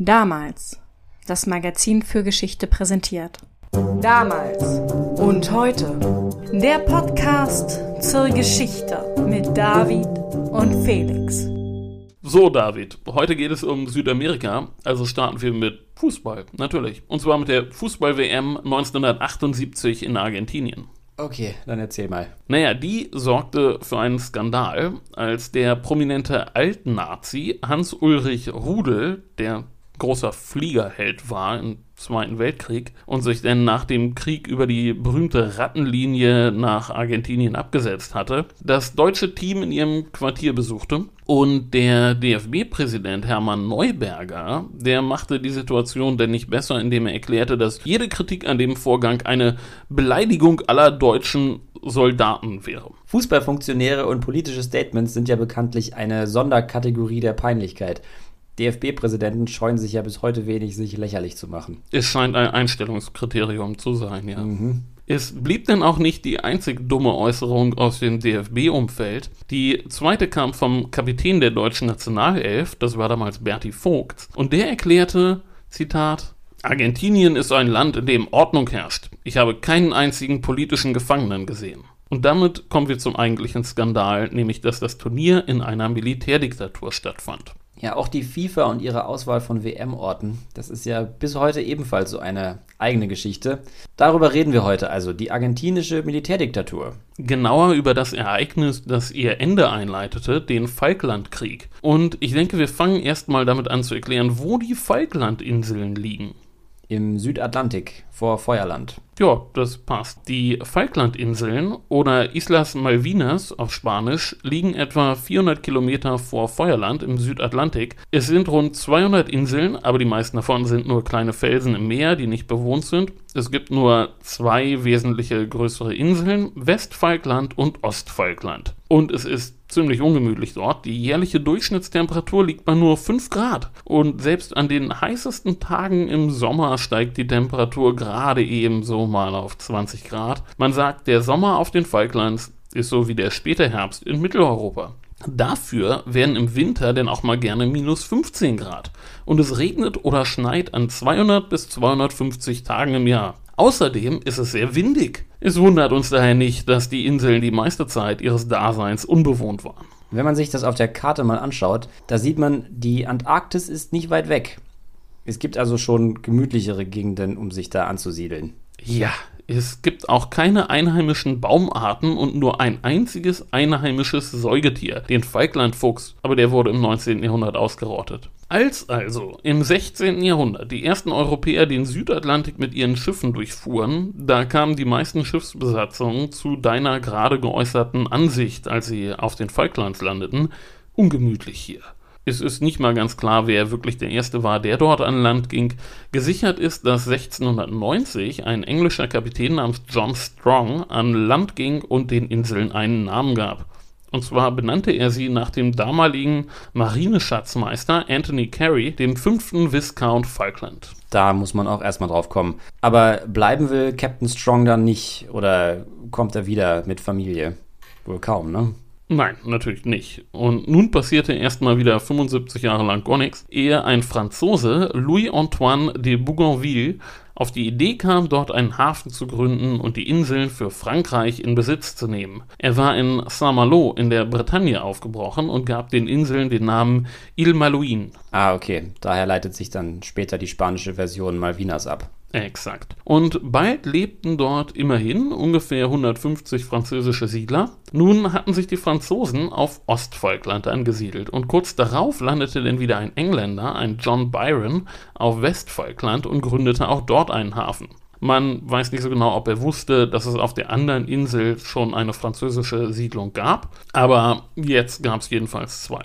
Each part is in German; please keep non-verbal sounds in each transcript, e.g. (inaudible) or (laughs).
Damals. Das Magazin für Geschichte präsentiert. Damals und heute. Der Podcast zur Geschichte mit David und Felix. So, David, heute geht es um Südamerika, also starten wir mit Fußball, natürlich. Und zwar mit der Fußball-WM 1978 in Argentinien. Okay, dann erzähl mal. Naja, die sorgte für einen Skandal, als der prominente Altnazi Hans-Ulrich Rudel, der großer Fliegerheld war im Zweiten Weltkrieg und sich dann nach dem Krieg über die berühmte Rattenlinie nach Argentinien abgesetzt hatte, das deutsche Team in ihrem Quartier besuchte und der DFB-Präsident Hermann Neuberger, der machte die Situation denn nicht besser, indem er erklärte, dass jede Kritik an dem Vorgang eine Beleidigung aller deutschen Soldaten wäre. Fußballfunktionäre und politische Statements sind ja bekanntlich eine Sonderkategorie der Peinlichkeit. DFB-Präsidenten scheuen sich ja bis heute wenig, sich lächerlich zu machen. Es scheint ein Einstellungskriterium zu sein, ja. Mhm. Es blieb denn auch nicht die einzig dumme Äußerung aus dem DFB-Umfeld. Die zweite kam vom Kapitän der deutschen Nationalelf, das war damals Berti Vogt, und der erklärte, Zitat, Argentinien ist ein Land, in dem Ordnung herrscht. Ich habe keinen einzigen politischen Gefangenen gesehen. Und damit kommen wir zum eigentlichen Skandal, nämlich dass das Turnier in einer Militärdiktatur stattfand. Ja, auch die FIFA und ihre Auswahl von WM-Orten, das ist ja bis heute ebenfalls so eine eigene Geschichte. Darüber reden wir heute also, die argentinische Militärdiktatur. Genauer über das Ereignis, das ihr Ende einleitete, den Falklandkrieg. Und ich denke, wir fangen erstmal damit an zu erklären, wo die Falklandinseln liegen. Im Südatlantik vor Feuerland. Ja, das passt. Die Falklandinseln oder Islas Malvinas auf Spanisch liegen etwa 400 Kilometer vor Feuerland im Südatlantik. Es sind rund 200 Inseln, aber die meisten davon sind nur kleine Felsen im Meer, die nicht bewohnt sind. Es gibt nur zwei wesentliche größere Inseln, Westfalkland und Ostfalkland. Und es ist ziemlich ungemütlich dort. Die jährliche Durchschnittstemperatur liegt bei nur 5 Grad. Und selbst an den heißesten Tagen im Sommer steigt die Temperatur gerade eben so mal auf 20 Grad. Man sagt, der Sommer auf den Falklands ist so wie der späte Herbst in Mitteleuropa. Dafür werden im Winter denn auch mal gerne minus 15 Grad. Und es regnet oder schneit an 200 bis 250 Tagen im Jahr. Außerdem ist es sehr windig. Es wundert uns daher nicht, dass die Inseln die meiste Zeit ihres Daseins unbewohnt waren. Wenn man sich das auf der Karte mal anschaut, da sieht man, die Antarktis ist nicht weit weg. Es gibt also schon gemütlichere Gegenden, um sich da anzusiedeln. Ja, es gibt auch keine einheimischen Baumarten und nur ein einziges einheimisches Säugetier, den Falklandfuchs, aber der wurde im 19. Jahrhundert ausgerottet. Als also im 16. Jahrhundert die ersten Europäer den Südatlantik mit ihren Schiffen durchfuhren, da kamen die meisten Schiffsbesatzungen zu deiner gerade geäußerten Ansicht, als sie auf den Falklands landeten, ungemütlich hier. Es ist nicht mal ganz klar, wer wirklich der Erste war, der dort an Land ging. Gesichert ist, dass 1690 ein englischer Kapitän namens John Strong an Land ging und den Inseln einen Namen gab. Und zwar benannte er sie nach dem damaligen Marineschatzmeister Anthony Carey, dem fünften Viscount Falkland. Da muss man auch erstmal drauf kommen. Aber bleiben will Captain Strong dann nicht oder kommt er wieder mit Familie? Wohl kaum, ne? Nein, natürlich nicht. Und nun passierte erstmal wieder 75 Jahre lang gar nichts, ehe ein Franzose, Louis-Antoine de Bougainville, auf die Idee kam, dort einen Hafen zu gründen und die Inseln für Frankreich in Besitz zu nehmen. Er war in Saint-Malo in der Bretagne aufgebrochen und gab den Inseln den Namen Ile Malouine. Ah, okay. Daher leitet sich dann später die spanische Version Malvinas ab. Exakt. Und bald lebten dort immerhin ungefähr 150 französische Siedler. Nun hatten sich die Franzosen auf Ostfalkland angesiedelt und kurz darauf landete dann wieder ein Engländer, ein John Byron, auf Westfalkland und gründete auch dort einen Hafen. Man weiß nicht so genau, ob er wusste, dass es auf der anderen Insel schon eine französische Siedlung gab, aber jetzt gab es jedenfalls zwei.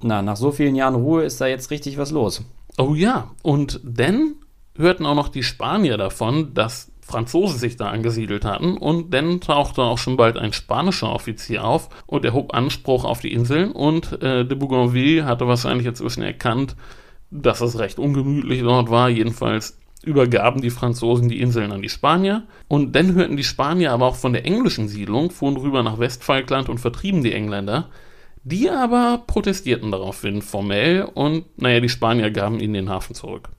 Na, nach so vielen Jahren Ruhe ist da jetzt richtig was los. Oh ja, und denn hörten auch noch die Spanier davon, dass Franzosen sich da angesiedelt hatten und dann tauchte auch schon bald ein spanischer Offizier auf und erhob Anspruch auf die Inseln und äh, de Bougainville hatte wahrscheinlich inzwischen erkannt, dass es recht ungemütlich dort war. Jedenfalls übergaben die Franzosen die Inseln an die Spanier und dann hörten die Spanier aber auch von der englischen Siedlung, fuhren rüber nach Westfalkland und vertrieben die Engländer. Die aber protestierten daraufhin formell und naja, die Spanier gaben ihnen den Hafen zurück.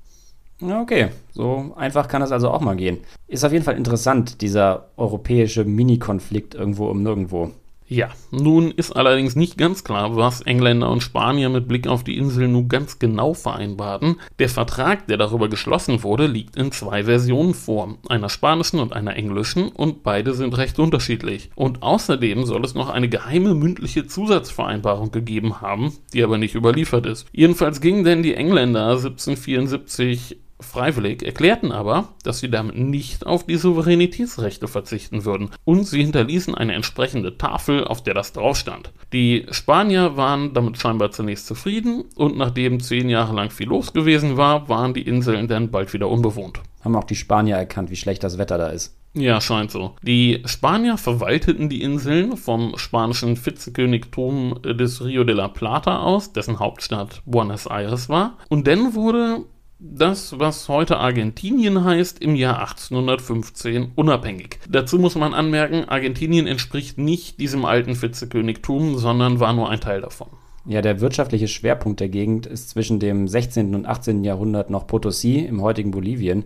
Okay, so einfach kann es also auch mal gehen. Ist auf jeden Fall interessant, dieser europäische Mini-Konflikt irgendwo um nirgendwo. Ja, nun ist allerdings nicht ganz klar, was Engländer und Spanier mit Blick auf die Insel nun ganz genau vereinbarten. Der Vertrag, der darüber geschlossen wurde, liegt in zwei Versionen vor, einer spanischen und einer englischen, und beide sind recht unterschiedlich. Und außerdem soll es noch eine geheime mündliche Zusatzvereinbarung gegeben haben, die aber nicht überliefert ist. Jedenfalls gingen denn die Engländer 1774 freiwillig, erklärten aber, dass sie damit nicht auf die Souveränitätsrechte verzichten würden und sie hinterließen eine entsprechende Tafel, auf der das drauf stand. Die Spanier waren damit scheinbar zunächst zufrieden und nachdem zehn Jahre lang viel los gewesen war, waren die Inseln dann bald wieder unbewohnt. Haben auch die Spanier erkannt, wie schlecht das Wetter da ist. Ja, scheint so. Die Spanier verwalteten die Inseln vom spanischen Vizekönigtum des Rio de la Plata aus, dessen Hauptstadt Buenos Aires war. Und dann wurde das, was heute Argentinien heißt, im Jahr 1815 unabhängig. Dazu muss man anmerken, Argentinien entspricht nicht diesem alten Vizekönigtum, sondern war nur ein Teil davon. Ja, der wirtschaftliche Schwerpunkt der Gegend ist zwischen dem 16. und 18. Jahrhundert noch Potosí im heutigen Bolivien.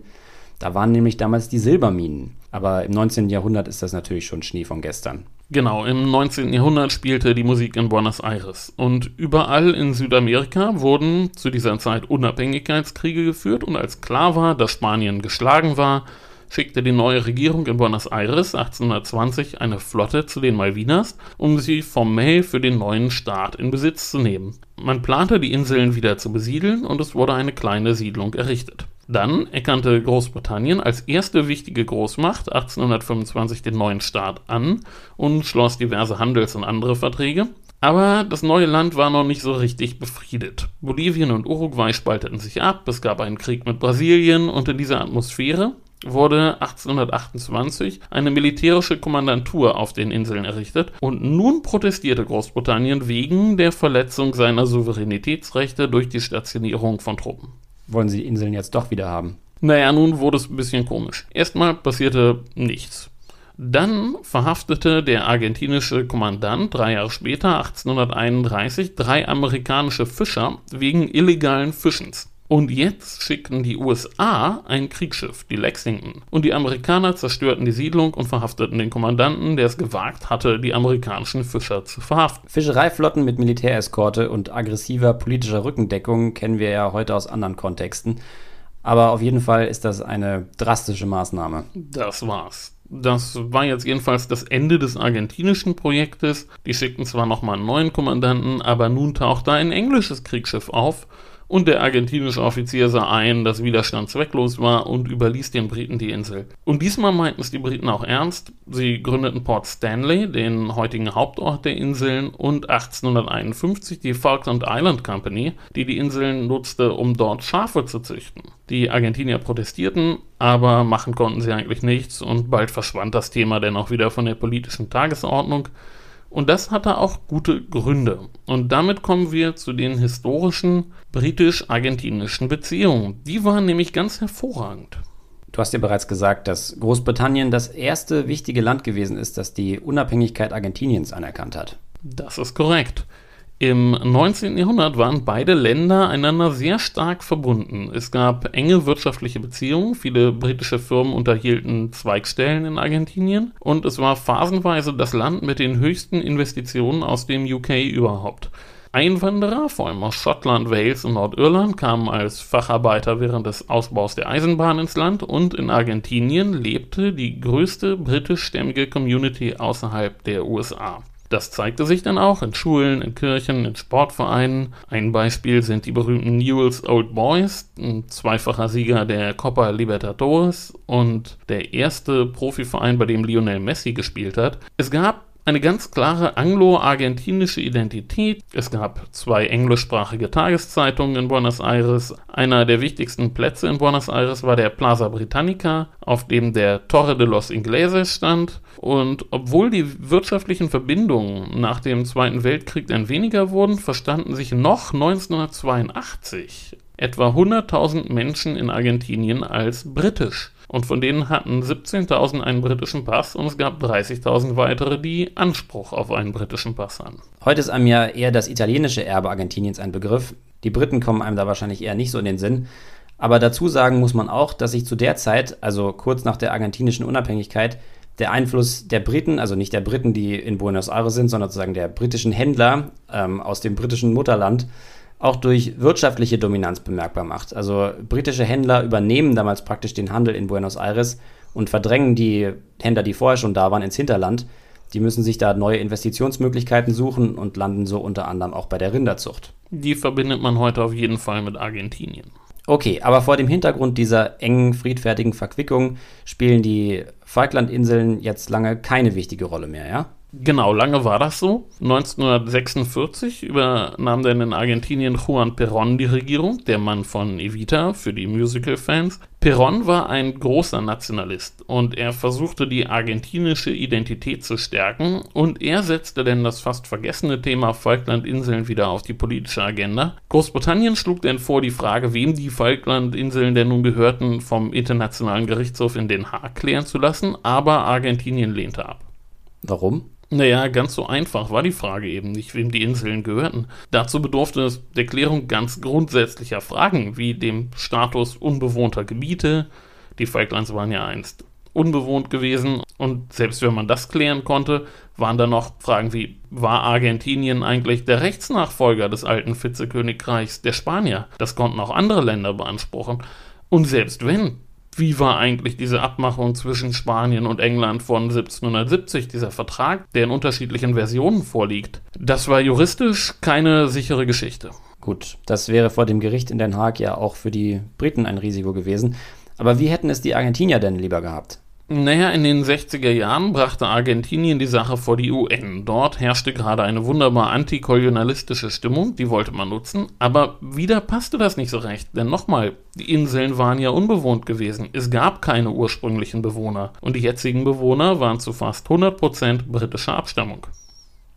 Da waren nämlich damals die Silberminen. Aber im 19. Jahrhundert ist das natürlich schon Schnee von gestern. Genau, im 19. Jahrhundert spielte die Musik in Buenos Aires. Und überall in Südamerika wurden zu dieser Zeit Unabhängigkeitskriege geführt und als klar war, dass Spanien geschlagen war, schickte die neue Regierung in Buenos Aires 1820 eine Flotte zu den Malvinas, um sie formell für den neuen Staat in Besitz zu nehmen. Man plante, die Inseln wieder zu besiedeln und es wurde eine kleine Siedlung errichtet. Dann erkannte Großbritannien als erste wichtige Großmacht 1825 den neuen Staat an und schloss diverse Handels- und andere Verträge. Aber das neue Land war noch nicht so richtig befriedet. Bolivien und Uruguay spalteten sich ab, es gab einen Krieg mit Brasilien und in dieser Atmosphäre wurde 1828 eine militärische Kommandantur auf den Inseln errichtet und nun protestierte Großbritannien wegen der Verletzung seiner Souveränitätsrechte durch die Stationierung von Truppen wollen sie die Inseln jetzt doch wieder haben. Naja, nun wurde es ein bisschen komisch. Erstmal passierte nichts. Dann verhaftete der argentinische Kommandant drei Jahre später, 1831, drei amerikanische Fischer wegen illegalen Fischens. Und jetzt schickten die USA ein Kriegsschiff, die Lexington. Und die Amerikaner zerstörten die Siedlung und verhafteten den Kommandanten, der es gewagt hatte, die amerikanischen Fischer zu verhaften. Fischereiflotten mit Militäreskorte und aggressiver politischer Rückendeckung kennen wir ja heute aus anderen Kontexten. Aber auf jeden Fall ist das eine drastische Maßnahme. Das war's. Das war jetzt jedenfalls das Ende des argentinischen Projektes. Die schickten zwar nochmal einen neuen Kommandanten, aber nun taucht da ein englisches Kriegsschiff auf und der argentinische Offizier sah ein, dass Widerstand zwecklos war und überließ den Briten die Insel. Und diesmal meinten es die Briten auch ernst. Sie gründeten Port Stanley, den heutigen Hauptort der Inseln, und 1851 die Falkland Island Company, die die Inseln nutzte, um dort Schafe zu züchten. Die Argentinier protestierten, aber machen konnten sie eigentlich nichts und bald verschwand das Thema dann auch wieder von der politischen Tagesordnung. Und das hatte auch gute Gründe. Und damit kommen wir zu den historischen britisch-argentinischen Beziehungen. Die waren nämlich ganz hervorragend. Du hast ja bereits gesagt, dass Großbritannien das erste wichtige Land gewesen ist, das die Unabhängigkeit Argentiniens anerkannt hat. Das ist korrekt. Im 19. Jahrhundert waren beide Länder einander sehr stark verbunden. Es gab enge wirtschaftliche Beziehungen, viele britische Firmen unterhielten Zweigstellen in Argentinien und es war phasenweise das Land mit den höchsten Investitionen aus dem UK überhaupt. Einwanderer, vor allem aus Schottland, Wales und Nordirland, kamen als Facharbeiter während des Ausbaus der Eisenbahn ins Land und in Argentinien lebte die größte britischstämmige Community außerhalb der USA. Das zeigte sich dann auch in Schulen, in Kirchen, in Sportvereinen. Ein Beispiel sind die berühmten Newell's Old Boys, ein zweifacher Sieger der Copa Libertadores und der erste Profiverein, bei dem Lionel Messi gespielt hat. Es gab eine ganz klare anglo-argentinische Identität. Es gab zwei englischsprachige Tageszeitungen in Buenos Aires. Einer der wichtigsten Plätze in Buenos Aires war der Plaza Britannica, auf dem der Torre de los Ingleses stand. Und obwohl die wirtschaftlichen Verbindungen nach dem Zweiten Weltkrieg dann weniger wurden, verstanden sich noch 1982 etwa 100.000 Menschen in Argentinien als britisch. Und von denen hatten 17.000 einen britischen Pass und es gab 30.000 weitere, die Anspruch auf einen britischen Pass hatten. Heute ist einem ja eher das italienische Erbe Argentiniens ein Begriff. Die Briten kommen einem da wahrscheinlich eher nicht so in den Sinn. Aber dazu sagen muss man auch, dass sich zu der Zeit, also kurz nach der argentinischen Unabhängigkeit, der Einfluss der Briten, also nicht der Briten, die in Buenos Aires sind, sondern sozusagen der britischen Händler ähm, aus dem britischen Mutterland, auch durch wirtschaftliche Dominanz bemerkbar macht. Also britische Händler übernehmen damals praktisch den Handel in Buenos Aires und verdrängen die Händler, die vorher schon da waren, ins Hinterland. Die müssen sich da neue Investitionsmöglichkeiten suchen und landen so unter anderem auch bei der Rinderzucht. Die verbindet man heute auf jeden Fall mit Argentinien. Okay, aber vor dem Hintergrund dieser engen, friedfertigen Verquickung spielen die Falklandinseln jetzt lange keine wichtige Rolle mehr, ja? Genau, lange war das so. 1946 übernahm dann in Argentinien Juan Perón die Regierung, der Mann von Evita für die Musical-Fans. Perón war ein großer Nationalist und er versuchte die argentinische Identität zu stärken und er setzte denn das fast vergessene Thema Falklandinseln wieder auf die politische Agenda. Großbritannien schlug denn vor, die Frage, wem die Falklandinseln denn nun gehörten, vom Internationalen Gerichtshof in Den Haag klären zu lassen, aber Argentinien lehnte ab. Warum? Naja, ganz so einfach war die Frage eben nicht, wem die Inseln gehörten. Dazu bedurfte es der Klärung ganz grundsätzlicher Fragen, wie dem Status unbewohnter Gebiete. Die Falklands waren ja einst unbewohnt gewesen und selbst wenn man das klären konnte, waren da noch Fragen wie, war Argentinien eigentlich der Rechtsnachfolger des alten Vizekönigreichs der Spanier? Das konnten auch andere Länder beanspruchen. Und selbst wenn, wie war eigentlich diese Abmachung zwischen Spanien und England von 1770, dieser Vertrag, der in unterschiedlichen Versionen vorliegt. Das war juristisch keine sichere Geschichte. Gut, das wäre vor dem Gericht in Den Haag ja auch für die Briten ein Risiko gewesen. Aber wie hätten es die Argentinier denn lieber gehabt? Naja, in den 60er Jahren brachte Argentinien die Sache vor die UN. Dort herrschte gerade eine wunderbar antikolonialistische Stimmung, die wollte man nutzen, aber wieder passte das nicht so recht, denn nochmal, die Inseln waren ja unbewohnt gewesen. Es gab keine ursprünglichen Bewohner und die jetzigen Bewohner waren zu fast 100% britischer Abstammung.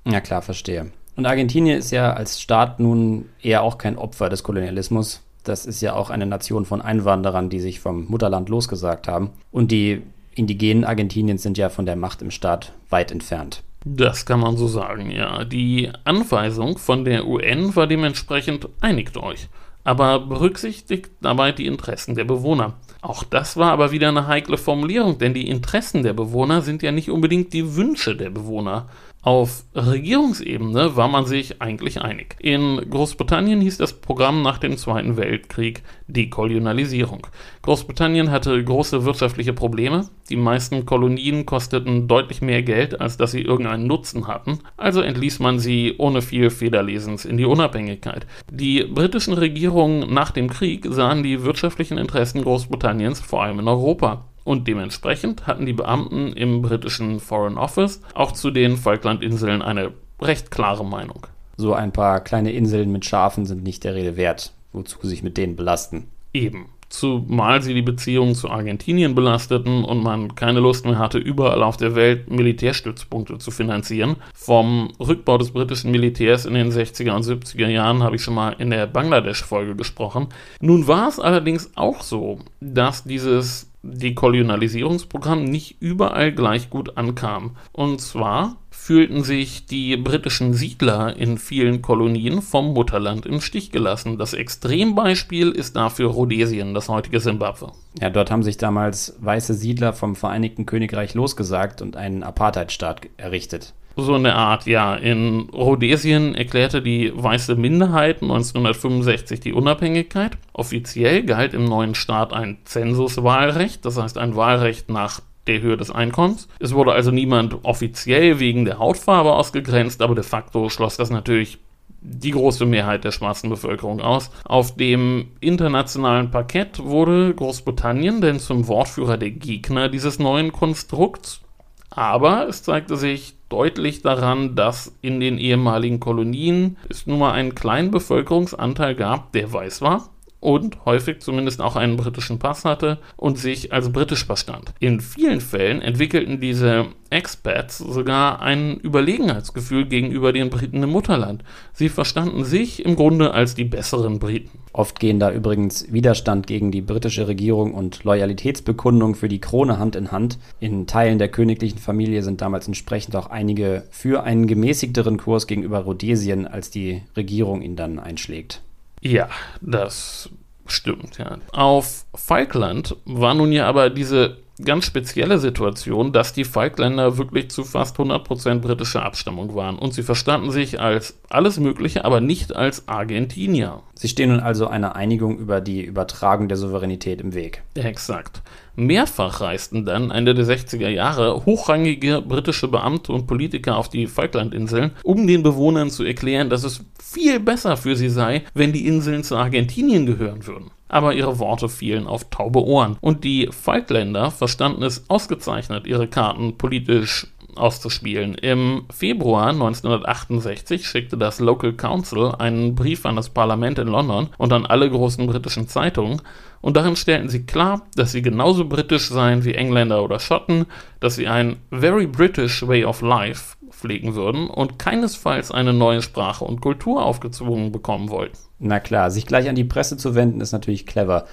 Ja klar, verstehe. Und Argentinien ist ja als Staat nun eher auch kein Opfer des Kolonialismus. Das ist ja auch eine Nation von Einwanderern, die sich vom Mutterland losgesagt haben und die indigenen Argentiniens sind ja von der Macht im Staat weit entfernt. Das kann man so sagen, ja. Die Anweisung von der UN war dementsprechend einigt euch, aber berücksichtigt dabei die Interessen der Bewohner. Auch das war aber wieder eine heikle Formulierung, denn die Interessen der Bewohner sind ja nicht unbedingt die Wünsche der Bewohner. Auf Regierungsebene war man sich eigentlich einig. In Großbritannien hieß das Programm nach dem Zweiten Weltkrieg Dekolonialisierung. Großbritannien hatte große wirtschaftliche Probleme. Die meisten Kolonien kosteten deutlich mehr Geld, als dass sie irgendeinen Nutzen hatten. Also entließ man sie ohne viel Federlesens in die Unabhängigkeit. Die britischen Regierungen nach dem Krieg sahen die wirtschaftlichen Interessen Großbritanniens vor allem in Europa. Und dementsprechend hatten die Beamten im britischen Foreign Office auch zu den Falklandinseln eine recht klare Meinung. So ein paar kleine Inseln mit Schafen sind nicht der Rede wert. Wozu sich mit denen belasten? Eben. Zumal sie die Beziehungen zu Argentinien belasteten und man keine Lust mehr hatte, überall auf der Welt Militärstützpunkte zu finanzieren. Vom Rückbau des britischen Militärs in den 60er und 70er Jahren habe ich schon mal in der Bangladesch-Folge gesprochen. Nun war es allerdings auch so, dass dieses Dekolonialisierungsprogramm nicht überall gleich gut ankam. Und zwar fühlten sich die britischen Siedler in vielen Kolonien vom Mutterland im Stich gelassen. Das Extrembeispiel ist dafür Rhodesien, das heutige Simbabwe. Ja, dort haben sich damals weiße Siedler vom Vereinigten Königreich losgesagt und einen Apartheidstaat errichtet. So eine Art, ja. In Rhodesien erklärte die weiße Minderheit 1965 die Unabhängigkeit. Offiziell galt im neuen Staat ein Zensuswahlrecht, das heißt ein Wahlrecht nach der Höhe des Einkommens. Es wurde also niemand offiziell wegen der Hautfarbe ausgegrenzt, aber de facto schloss das natürlich die große Mehrheit der schwarzen Bevölkerung aus. Auf dem internationalen Parkett wurde Großbritannien denn zum Wortführer der Gegner dieses neuen Konstrukts. Aber es zeigte sich deutlich daran, dass in den ehemaligen Kolonien es nur mal einen kleinen Bevölkerungsanteil gab, der weiß war und häufig zumindest auch einen britischen Pass hatte und sich als britisch verstand. In vielen Fällen entwickelten diese Expats sogar ein Überlegenheitsgefühl gegenüber den Briten im Mutterland. Sie verstanden sich im Grunde als die besseren Briten. Oft gehen da übrigens Widerstand gegen die britische Regierung und Loyalitätsbekundung für die Krone Hand in Hand. In Teilen der königlichen Familie sind damals entsprechend auch einige für einen gemäßigteren Kurs gegenüber Rhodesien, als die Regierung ihn dann einschlägt. Ja, das stimmt, ja. Auf Falkland war nun ja aber diese ganz spezielle Situation, dass die Falkländer wirklich zu fast 100% britischer Abstammung waren und sie verstanden sich als alles Mögliche, aber nicht als Argentinier. Sie stehen nun also einer Einigung über die Übertragung der Souveränität im Weg. Exakt. Mehrfach reisten dann Ende der 60er Jahre hochrangige britische Beamte und Politiker auf die Falklandinseln, um den Bewohnern zu erklären, dass es viel besser für sie sei, wenn die Inseln zu Argentinien gehören würden aber ihre Worte fielen auf taube Ohren. Und die Falkländer verstanden es ausgezeichnet, ihre Karten politisch auszuspielen. Im Februar 1968 schickte das Local Council einen Brief an das Parlament in London und an alle großen britischen Zeitungen, und darin stellten sie klar, dass sie genauso britisch seien wie Engländer oder Schotten, dass sie ein very British way of life pflegen würden und keinesfalls eine neue Sprache und Kultur aufgezwungen bekommen wollten. Na klar, sich gleich an die Presse zu wenden, ist natürlich clever.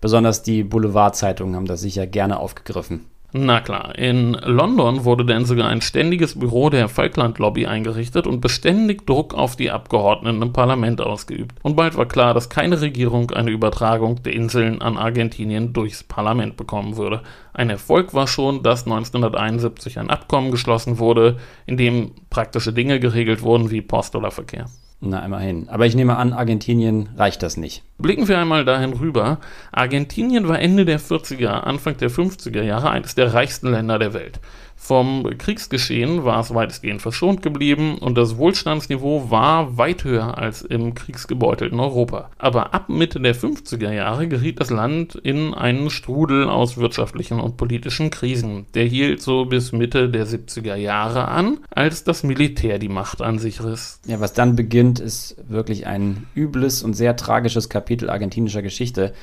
Besonders die Boulevardzeitungen haben das sicher gerne aufgegriffen. Na klar, in London wurde dann sogar ein ständiges Büro der Falkland-Lobby eingerichtet und beständig Druck auf die Abgeordneten im Parlament ausgeübt. Und bald war klar, dass keine Regierung eine Übertragung der Inseln an Argentinien durchs Parlament bekommen würde. Ein Erfolg war schon, dass 1971 ein Abkommen geschlossen wurde, in dem praktische Dinge geregelt wurden wie Post oder Verkehr. Na, immerhin. Aber ich nehme an, Argentinien reicht das nicht. Blicken wir einmal dahin rüber. Argentinien war Ende der 40er, Anfang der 50er Jahre eines der reichsten Länder der Welt. Vom Kriegsgeschehen war es weitestgehend verschont geblieben und das Wohlstandsniveau war weit höher als im kriegsgebeutelten Europa. Aber ab Mitte der 50er Jahre geriet das Land in einen Strudel aus wirtschaftlichen und politischen Krisen. Der hielt so bis Mitte der 70er Jahre an, als das Militär die Macht an sich riss. Ja, was dann beginnt, ist wirklich ein übles und sehr tragisches Kapitel argentinischer Geschichte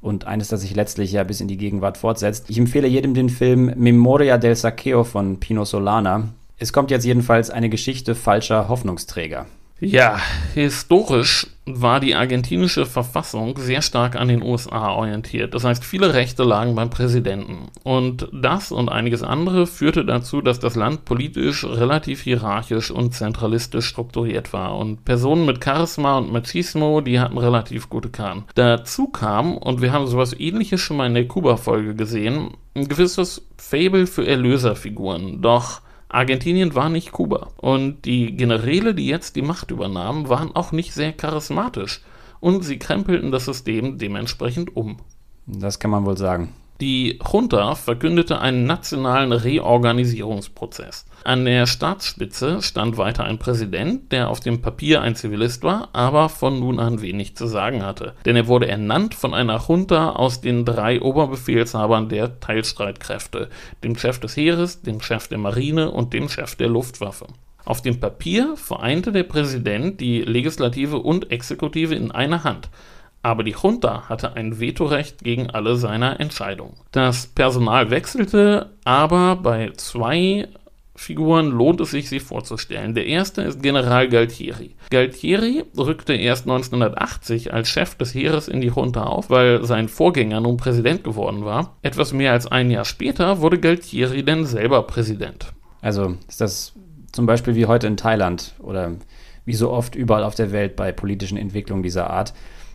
und eines, das sich letztlich ja bis in die Gegenwart fortsetzt. Ich empfehle jedem den Film Memoria del Saqueo von Pino Solana. Es kommt jetzt jedenfalls eine Geschichte falscher Hoffnungsträger. Ja, historisch war die argentinische Verfassung sehr stark an den USA orientiert. Das heißt, viele Rechte lagen beim Präsidenten. Und das und einiges andere führte dazu, dass das Land politisch relativ hierarchisch und zentralistisch strukturiert war. Und Personen mit Charisma und Machismo, die hatten relativ gute Karten. Dazu kam, und wir haben sowas ähnliches schon mal in der Kuba-Folge gesehen, ein gewisses Fable für Erlöserfiguren. Doch Argentinien war nicht Kuba. Und die Generäle, die jetzt die Macht übernahmen, waren auch nicht sehr charismatisch. Und sie krempelten das System dementsprechend um. Das kann man wohl sagen. Die Junta verkündete einen nationalen Reorganisierungsprozess. An der Staatsspitze stand weiter ein Präsident, der auf dem Papier ein Zivilist war, aber von nun an wenig zu sagen hatte. Denn er wurde ernannt von einer Junta aus den drei Oberbefehlshabern der Teilstreitkräfte, dem Chef des Heeres, dem Chef der Marine und dem Chef der Luftwaffe. Auf dem Papier vereinte der Präsident die Legislative und Exekutive in einer Hand aber die Junta hatte ein Vetorecht gegen alle seiner Entscheidungen. Das Personal wechselte, aber bei zwei Figuren lohnt es sich, sie vorzustellen. Der erste ist General Galtieri. Galtieri rückte erst 1980 als Chef des Heeres in die Junta auf, weil sein Vorgänger nun Präsident geworden war. Etwas mehr als ein Jahr später wurde Galtieri dann selber Präsident. Also ist das zum Beispiel wie heute in Thailand oder wie so oft überall auf der Welt bei politischen Entwicklungen dieser Art.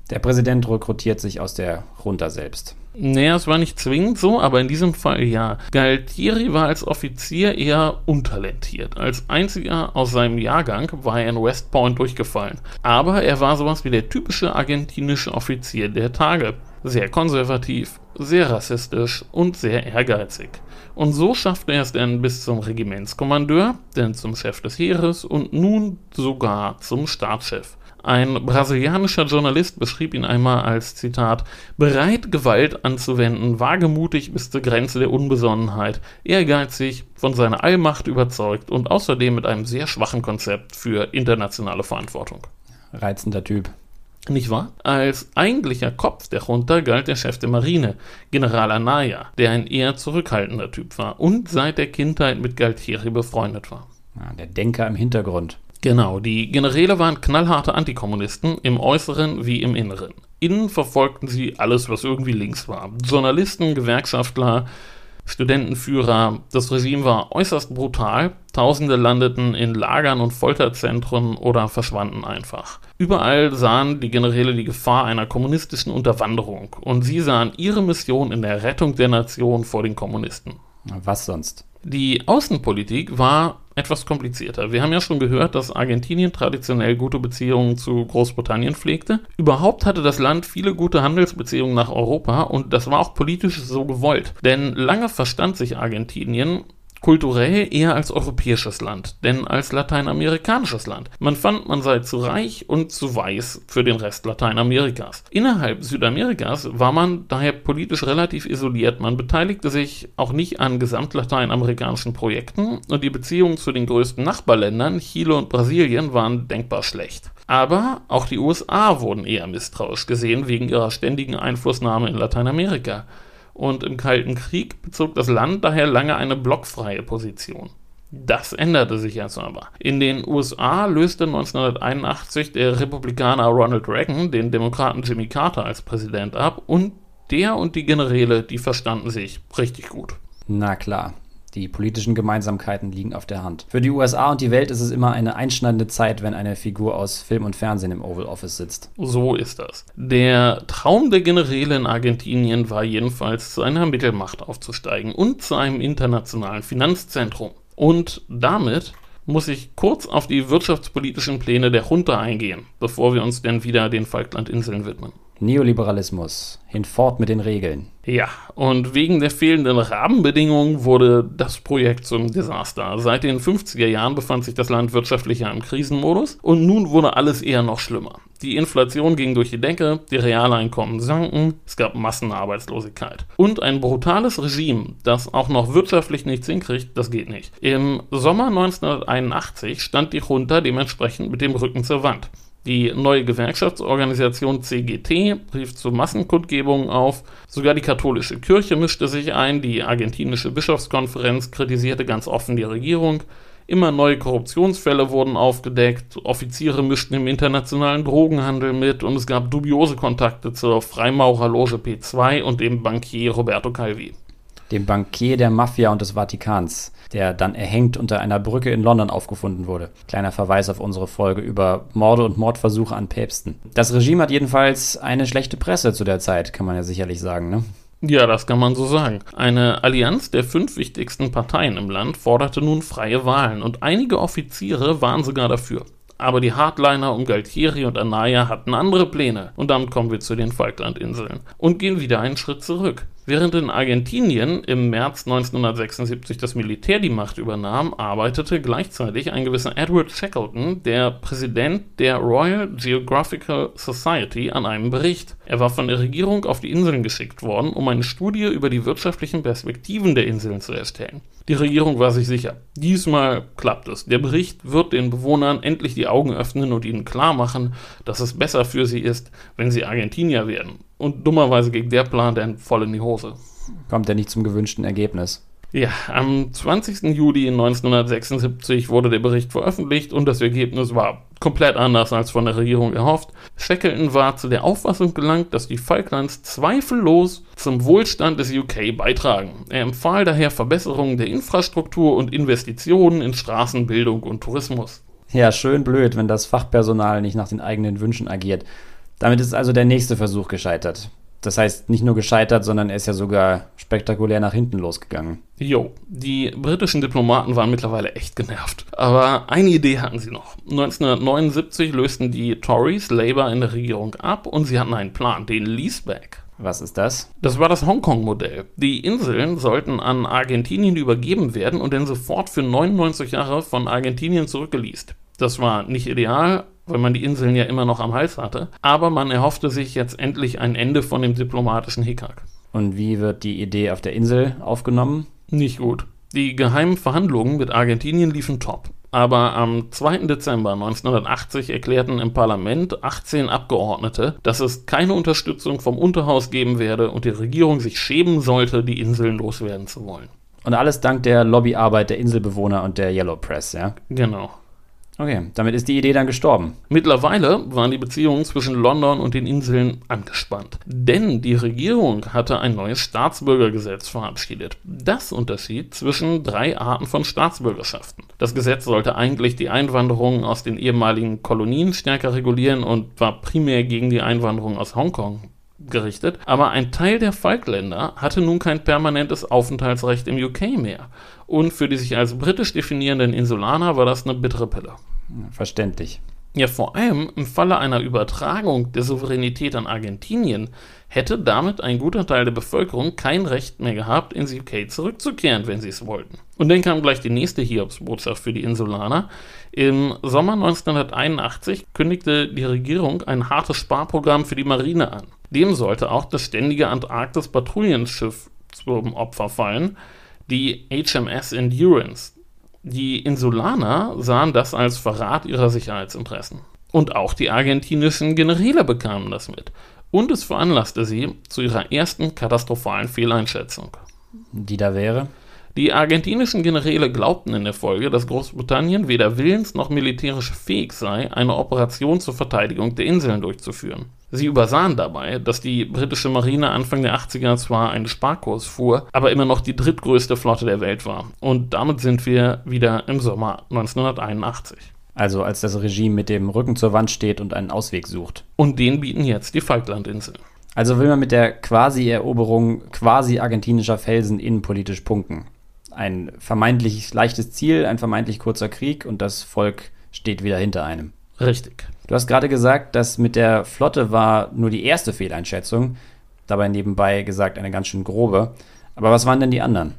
Der Präsident rekrutiert sich aus der Junta selbst. Naja, es war nicht zwingend so, aber in diesem Fall ja. Galtieri war als Offizier eher untalentiert. Als einziger aus seinem Jahrgang war er in West Point durchgefallen. Aber er war sowas wie der typische argentinische Offizier der Tage. Sehr konservativ, sehr rassistisch und sehr ehrgeizig. Und so schaffte er es dann bis zum Regimentskommandeur, dann zum Chef des Heeres und nun sogar zum Staatschef. Ein brasilianischer Journalist beschrieb ihn einmal als Zitat bereit, Gewalt anzuwenden, wagemutig bis zur Grenze der Unbesonnenheit, ehrgeizig, von seiner Allmacht überzeugt und außerdem mit einem sehr schwachen Konzept für internationale Verantwortung. Reizender Typ. Nicht wahr? Als eigentlicher Kopf der Junta galt der Chef der Marine, General Anaya, der ein eher zurückhaltender Typ war und seit der Kindheit mit Galtieri befreundet war. Ja, der Denker im Hintergrund. Genau, die Generäle waren knallharte Antikommunisten, im Äußeren wie im Inneren. Innen verfolgten sie alles, was irgendwie links war. Journalisten, Gewerkschaftler, Studentenführer. Das Regime war äußerst brutal. Tausende landeten in Lagern und Folterzentren oder verschwanden einfach. Überall sahen die Generäle die Gefahr einer kommunistischen Unterwanderung und sie sahen ihre Mission in der Rettung der Nation vor den Kommunisten. Was sonst? Die Außenpolitik war etwas komplizierter. Wir haben ja schon gehört, dass Argentinien traditionell gute Beziehungen zu Großbritannien pflegte. Überhaupt hatte das Land viele gute Handelsbeziehungen nach Europa und das war auch politisch so gewollt. Denn lange verstand sich Argentinien kulturell eher als europäisches Land, denn als lateinamerikanisches Land. Man fand, man sei zu reich und zu weiß für den Rest Lateinamerikas. Innerhalb Südamerikas war man daher politisch relativ isoliert. Man beteiligte sich auch nicht an gesamtlateinamerikanischen Projekten und die Beziehungen zu den größten Nachbarländern, Chile und Brasilien, waren denkbar schlecht. Aber auch die USA wurden eher misstrauisch gesehen wegen ihrer ständigen Einflussnahme in Lateinamerika und im Kalten Krieg bezog das Land daher lange eine blockfreie Position. Das änderte sich jetzt aber. In den USA löste 1981 der Republikaner Ronald Reagan den Demokraten Jimmy Carter als Präsident ab und der und die Generäle, die verstanden sich richtig gut. Na klar. Die politischen Gemeinsamkeiten liegen auf der Hand. Für die USA und die Welt ist es immer eine einschneidende Zeit, wenn eine Figur aus Film und Fernsehen im Oval Office sitzt. So ist das. Der Traum der Generäle in Argentinien war jedenfalls, zu einer Mittelmacht aufzusteigen und zu einem internationalen Finanzzentrum. Und damit muss ich kurz auf die wirtschaftspolitischen Pläne der Junta eingehen, bevor wir uns denn wieder den Falklandinseln widmen. Neoliberalismus. Hinfort mit den Regeln. Ja, und wegen der fehlenden Rahmenbedingungen wurde das Projekt zum Desaster. Seit den 50er Jahren befand sich das Land wirtschaftlich ja im Krisenmodus und nun wurde alles eher noch schlimmer. Die Inflation ging durch die Decke, die Realeinkommen sanken, es gab Massenarbeitslosigkeit. Und ein brutales Regime, das auch noch wirtschaftlich nichts hinkriegt, das geht nicht. Im Sommer 1981 stand die Junta dementsprechend mit dem Rücken zur Wand. Die neue Gewerkschaftsorganisation CGT rief zu Massenkundgebungen auf. Sogar die katholische Kirche mischte sich ein. Die argentinische Bischofskonferenz kritisierte ganz offen die Regierung. Immer neue Korruptionsfälle wurden aufgedeckt. Offiziere mischten im internationalen Drogenhandel mit und es gab dubiose Kontakte zur Freimaurerloge P2 und dem Bankier Roberto Calvi. Dem Bankier der Mafia und des Vatikans der dann erhängt unter einer Brücke in London aufgefunden wurde. Kleiner Verweis auf unsere Folge über Morde und Mordversuche an Päpsten. Das Regime hat jedenfalls eine schlechte Presse zu der Zeit, kann man ja sicherlich sagen, ne? Ja, das kann man so sagen. Eine Allianz der fünf wichtigsten Parteien im Land forderte nun freie Wahlen und einige Offiziere waren sogar dafür. Aber die Hardliner um Galtieri und Anaya hatten andere Pläne. Und damit kommen wir zu den Falklandinseln und gehen wieder einen Schritt zurück. Während in Argentinien im März 1976 das Militär die Macht übernahm, arbeitete gleichzeitig ein gewisser Edward Shackleton, der Präsident der Royal Geographical Society, an einem Bericht. Er war von der Regierung auf die Inseln geschickt worden, um eine Studie über die wirtschaftlichen Perspektiven der Inseln zu erstellen. Die Regierung war sich sicher, diesmal klappt es. Der Bericht wird den Bewohnern endlich die Augen öffnen und ihnen klar machen, dass es besser für sie ist, wenn sie Argentinier werden. Und dummerweise ging der Plan dann voll in die Hose. Kommt ja nicht zum gewünschten Ergebnis. Ja, am 20. Juli 1976 wurde der Bericht veröffentlicht und das Ergebnis war komplett anders als von der Regierung erhofft. Shackleton war zu der Auffassung gelangt, dass die Falklands zweifellos zum Wohlstand des UK beitragen. Er empfahl daher Verbesserungen der Infrastruktur und Investitionen in Straßenbildung und Tourismus. Ja, schön blöd, wenn das Fachpersonal nicht nach den eigenen Wünschen agiert. Damit ist also der nächste Versuch gescheitert. Das heißt, nicht nur gescheitert, sondern er ist ja sogar spektakulär nach hinten losgegangen. Jo, die britischen Diplomaten waren mittlerweile echt genervt. Aber eine Idee hatten sie noch. 1979 lösten die Tories Labour in der Regierung ab und sie hatten einen Plan, den Leaseback. Was ist das? Das war das Hongkong-Modell. Die Inseln sollten an Argentinien übergeben werden und dann sofort für 99 Jahre von Argentinien zurückgeleast. Das war nicht ideal, weil man die Inseln ja immer noch am Hals hatte. Aber man erhoffte sich jetzt endlich ein Ende von dem diplomatischen Hickhack. Und wie wird die Idee auf der Insel aufgenommen? Nicht gut. Die geheimen Verhandlungen mit Argentinien liefen top. aber am 2. Dezember 1980 erklärten im Parlament 18 Abgeordnete, dass es keine Unterstützung vom Unterhaus geben werde und die Regierung sich schämen sollte, die Inseln loswerden zu wollen. Und alles dank der Lobbyarbeit der Inselbewohner und der Yellow Press, ja? Genau. Okay, damit ist die Idee dann gestorben. Mittlerweile waren die Beziehungen zwischen London und den Inseln angespannt. Denn die Regierung hatte ein neues Staatsbürgergesetz verabschiedet. Das unterschied zwischen drei Arten von Staatsbürgerschaften. Das Gesetz sollte eigentlich die Einwanderung aus den ehemaligen Kolonien stärker regulieren und war primär gegen die Einwanderung aus Hongkong gerichtet, aber ein Teil der Falkländer hatte nun kein permanentes Aufenthaltsrecht im UK mehr. Und für die sich als britisch definierenden Insulaner war das eine bittere Pille. Verständlich. Ja, vor allem im Falle einer Übertragung der Souveränität an Argentinien hätte damit ein guter Teil der Bevölkerung kein Recht mehr gehabt, ins UK zurückzukehren, wenn sie es wollten. Und dann kam gleich die nächste Hiobsbotschaft für die Insulaner. Im Sommer 1981 kündigte die Regierung ein hartes Sparprogramm für die Marine an. Dem sollte auch das ständige Antarktis-Patrouillenschiff zum Opfer fallen, die HMS Endurance. Die Insulaner sahen das als Verrat ihrer Sicherheitsinteressen. Und auch die argentinischen Generäle bekamen das mit. Und es veranlasste sie zu ihrer ersten katastrophalen Fehleinschätzung. Die da wäre? Die argentinischen Generäle glaubten in der Folge, dass Großbritannien weder willens noch militärisch fähig sei, eine Operation zur Verteidigung der Inseln durchzuführen. Sie übersahen dabei, dass die britische Marine Anfang der 80er zwar einen Sparkurs fuhr, aber immer noch die drittgrößte Flotte der Welt war. Und damit sind wir wieder im Sommer 1981. Also als das Regime mit dem Rücken zur Wand steht und einen Ausweg sucht. Und den bieten jetzt die Falklandinseln. Also will man mit der Quasi-Eroberung quasi argentinischer Felsen innenpolitisch punkten ein vermeintlich leichtes Ziel, ein vermeintlich kurzer Krieg und das Volk steht wieder hinter einem. Richtig. Du hast gerade gesagt, dass mit der Flotte war nur die erste Fehleinschätzung, dabei nebenbei gesagt eine ganz schön grobe. Aber was waren denn die anderen?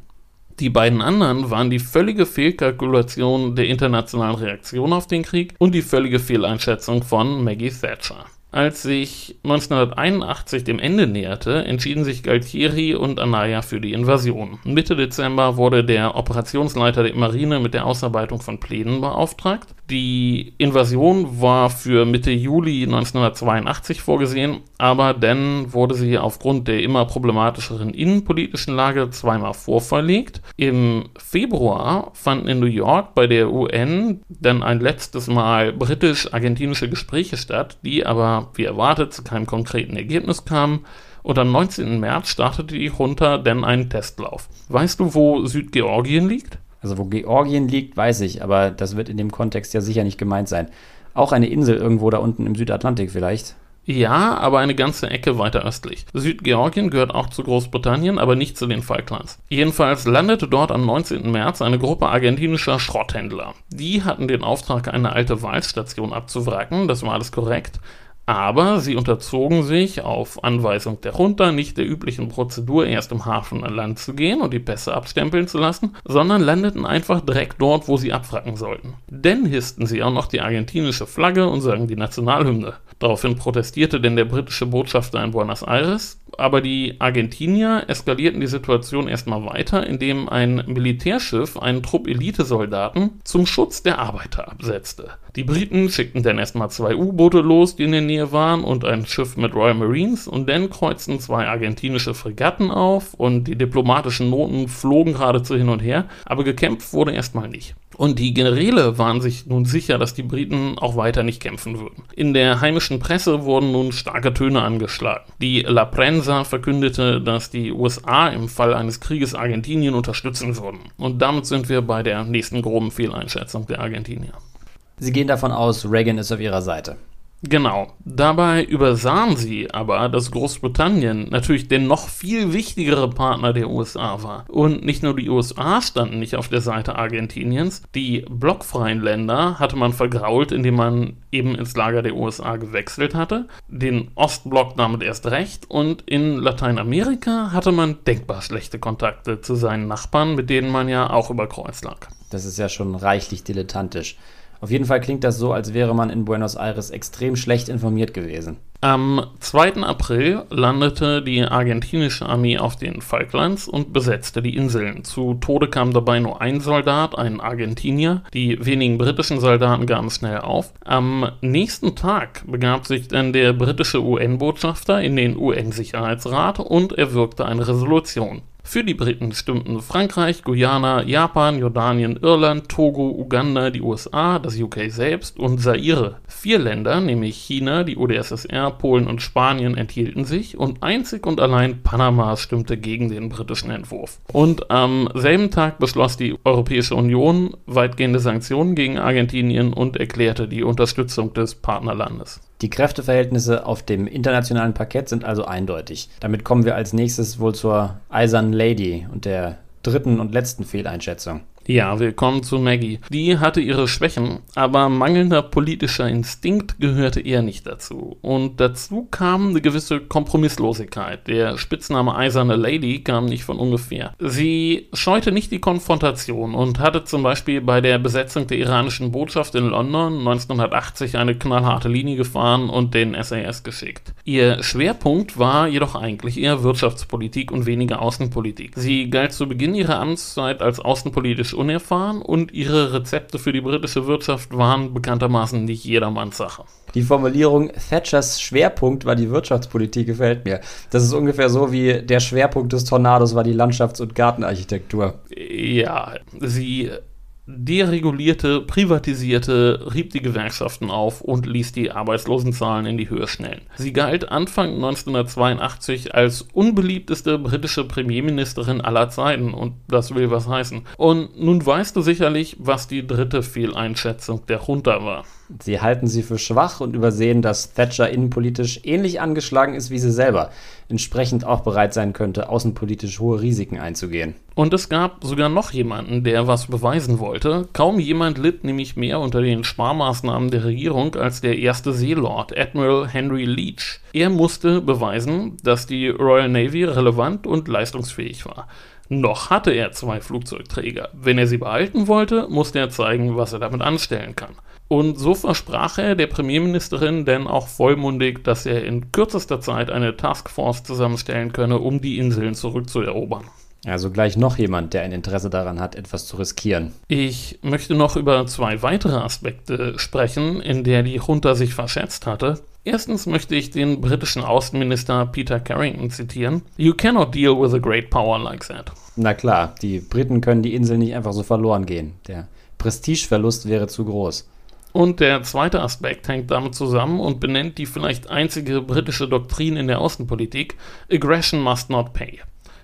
Die beiden anderen waren die völlige Fehlkalkulation der internationalen Reaktion auf den Krieg und die völlige Fehleinschätzung von Maggie Thatcher. Als sich 1981 dem Ende näherte, entschieden sich Galtieri und Anaya für die Invasion. Mitte Dezember wurde der Operationsleiter der Marine mit der Ausarbeitung von Plänen beauftragt. Die Invasion war für Mitte Juli 1982 vorgesehen, aber dann wurde sie aufgrund der immer problematischeren innenpolitischen Lage zweimal vorverlegt. Im Februar fanden in New York bei der UN dann ein letztes Mal britisch-argentinische Gespräche statt, die aber, wie erwartet, zu keinem konkreten Ergebnis kamen. Und am 19. März startete die Junta dann einen Testlauf. Weißt du, wo Südgeorgien liegt? Also wo Georgien liegt, weiß ich, aber das wird in dem Kontext ja sicher nicht gemeint sein. Auch eine Insel irgendwo da unten im Südatlantik vielleicht. Ja, aber eine ganze Ecke weiter östlich. Südgeorgien gehört auch zu Großbritannien, aber nicht zu den Falklands. Jedenfalls landete dort am 19. März eine Gruppe argentinischer Schrotthändler. Die hatten den Auftrag, eine alte Waldstation abzuwracken, das war alles korrekt. Aber sie unterzogen sich auf Anweisung der Junta nicht der üblichen Prozedur, erst im Hafen an Land zu gehen und die Pässe abstempeln zu lassen, sondern landeten einfach direkt dort, wo sie abwracken sollten. Denn hissten sie auch noch die argentinische Flagge und sangen die Nationalhymne. Daraufhin protestierte denn der britische Botschafter in Buenos Aires, aber die Argentinier eskalierten die Situation erstmal weiter, indem ein Militärschiff einen Trupp Elitesoldaten zum Schutz der Arbeiter absetzte. Die Briten schickten dann erstmal zwei U-Boote los, die in der Nähe waren, und ein Schiff mit Royal Marines, und dann kreuzten zwei argentinische Fregatten auf, und die diplomatischen Noten flogen geradezu hin und her, aber gekämpft wurde erstmal nicht. Und die Generäle waren sich nun sicher, dass die Briten auch weiter nicht kämpfen würden. In der heimischen Presse wurden nun starke Töne angeschlagen. Die La Prensa verkündete, dass die USA im Fall eines Krieges Argentinien unterstützen würden. Und damit sind wir bei der nächsten groben Fehleinschätzung der Argentinier. Sie gehen davon aus, Reagan ist auf ihrer Seite. Genau. Dabei übersahen sie aber, dass Großbritannien natürlich der noch viel wichtigere Partner der USA war. Und nicht nur die USA standen nicht auf der Seite Argentiniens, die blockfreien Länder hatte man vergrault, indem man eben ins Lager der USA gewechselt hatte, den Ostblock damit erst recht und in Lateinamerika hatte man denkbar schlechte Kontakte zu seinen Nachbarn, mit denen man ja auch über Kreuz lag. Das ist ja schon reichlich dilettantisch. Auf jeden Fall klingt das so, als wäre man in Buenos Aires extrem schlecht informiert gewesen. Am 2. April landete die argentinische Armee auf den Falklands und besetzte die Inseln. Zu Tode kam dabei nur ein Soldat, ein Argentinier. Die wenigen britischen Soldaten gaben schnell auf. Am nächsten Tag begab sich dann der britische UN-Botschafter in den UN-Sicherheitsrat und erwirkte eine Resolution. Für die Briten stimmten Frankreich, Guyana, Japan, Jordanien, Irland, Togo, Uganda, die USA, das UK selbst und Zaire. Vier Länder, nämlich China, die UdSSR, Polen und Spanien, enthielten sich und einzig und allein Panama stimmte gegen den britischen Entwurf. Und am selben Tag beschloss die Europäische Union weitgehende Sanktionen gegen Argentinien und erklärte die Unterstützung des Partnerlandes. Die Kräfteverhältnisse auf dem internationalen Parkett sind also eindeutig. Damit kommen wir als nächstes wohl zur Eisernen Lady und der dritten und letzten Fehleinschätzung. Ja, willkommen zu Maggie. Die hatte ihre Schwächen, aber mangelnder politischer Instinkt gehörte eher nicht dazu. Und dazu kam eine gewisse Kompromisslosigkeit. Der Spitzname Eiserne Lady kam nicht von ungefähr. Sie scheute nicht die Konfrontation und hatte zum Beispiel bei der Besetzung der iranischen Botschaft in London 1980 eine knallharte Linie gefahren und den SAS geschickt. Ihr Schwerpunkt war jedoch eigentlich eher Wirtschaftspolitik und weniger Außenpolitik. Sie galt zu Beginn ihrer Amtszeit als außenpolitisch politisch unerfahren und ihre Rezepte für die britische Wirtschaft waren bekanntermaßen nicht jedermanns Sache. Die Formulierung Thatchers Schwerpunkt war die Wirtschaftspolitik gefällt mir. Das ist ungefähr so wie der Schwerpunkt des Tornados war die Landschafts- und Gartenarchitektur. Ja, sie deregulierte, privatisierte, rieb die Gewerkschaften auf und ließ die Arbeitslosenzahlen in die Höhe schnellen. Sie galt Anfang 1982 als unbeliebteste britische Premierministerin aller Zeiten und das will was heißen. Und nun weißt du sicherlich, was die dritte Fehleinschätzung der Junta war. Sie halten sie für schwach und übersehen, dass Thatcher innenpolitisch ähnlich angeschlagen ist wie sie selber, entsprechend auch bereit sein könnte, außenpolitisch hohe Risiken einzugehen. Und es gab sogar noch jemanden, der was beweisen wollte. Kaum jemand litt nämlich mehr unter den Sparmaßnahmen der Regierung als der erste Seelord, Admiral Henry Leach. Er musste beweisen, dass die Royal Navy relevant und leistungsfähig war. Noch hatte er zwei Flugzeugträger. Wenn er sie behalten wollte, musste er zeigen, was er damit anstellen kann. Und so versprach er der Premierministerin denn auch vollmundig, dass er in kürzester Zeit eine Taskforce zusammenstellen könne, um die Inseln zurückzuerobern. Also gleich noch jemand, der ein Interesse daran hat, etwas zu riskieren. Ich möchte noch über zwei weitere Aspekte sprechen, in der die Junta sich verschätzt hatte. Erstens möchte ich den britischen Außenminister Peter Carrington zitieren. You cannot deal with a great power like that. Na klar, die Briten können die Insel nicht einfach so verloren gehen. Der Prestigeverlust wäre zu groß. Und der zweite Aspekt hängt damit zusammen und benennt die vielleicht einzige britische Doktrin in der Außenpolitik: Aggression must not pay.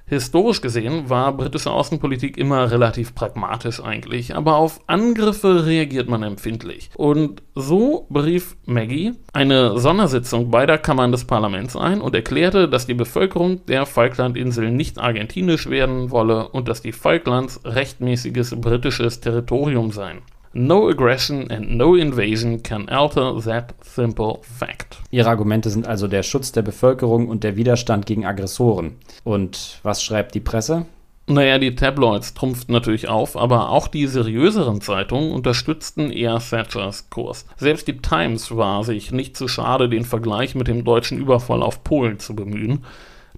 Historisch gesehen war britische Außenpolitik immer relativ pragmatisch eigentlich, aber auf Angriffe reagiert man empfindlich. Und so berief Maggie eine Sondersitzung beider Kammern des Parlaments ein und erklärte, dass die Bevölkerung der Falklandinseln nicht argentinisch werden wolle und dass die Falklands rechtmäßiges britisches Territorium seien. No aggression and no invasion can alter that simple fact. Ihre Argumente sind also der Schutz der Bevölkerung und der Widerstand gegen Aggressoren. Und was schreibt die Presse? Naja, die Tabloids trumpften natürlich auf, aber auch die seriöseren Zeitungen unterstützten eher Thatchers Kurs. Selbst die Times war sich nicht zu schade, den Vergleich mit dem deutschen Überfall auf Polen zu bemühen.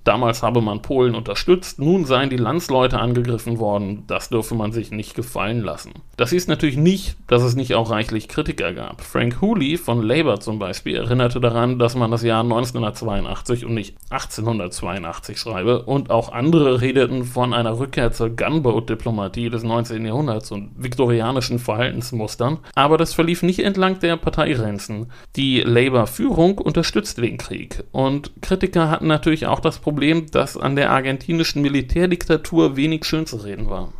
Damals habe man Polen unterstützt, nun seien die Landsleute angegriffen worden, das dürfe man sich nicht gefallen lassen. Das hieß natürlich nicht, dass es nicht auch reichlich Kritiker gab. Frank Hooley von Labour zum Beispiel erinnerte daran, dass man das Jahr 1982 und nicht 1882 schreibe und auch andere redeten von einer Rückkehr zur Gunboat-Diplomatie des 19. Jahrhunderts und viktorianischen Verhaltensmustern, aber das verlief nicht entlang der Parteigrenzen. Die Labour-Führung unterstützte den Krieg und Kritiker hatten natürlich auch das Problem, Problem, dass an der argentinischen Militärdiktatur wenig schön zu reden war.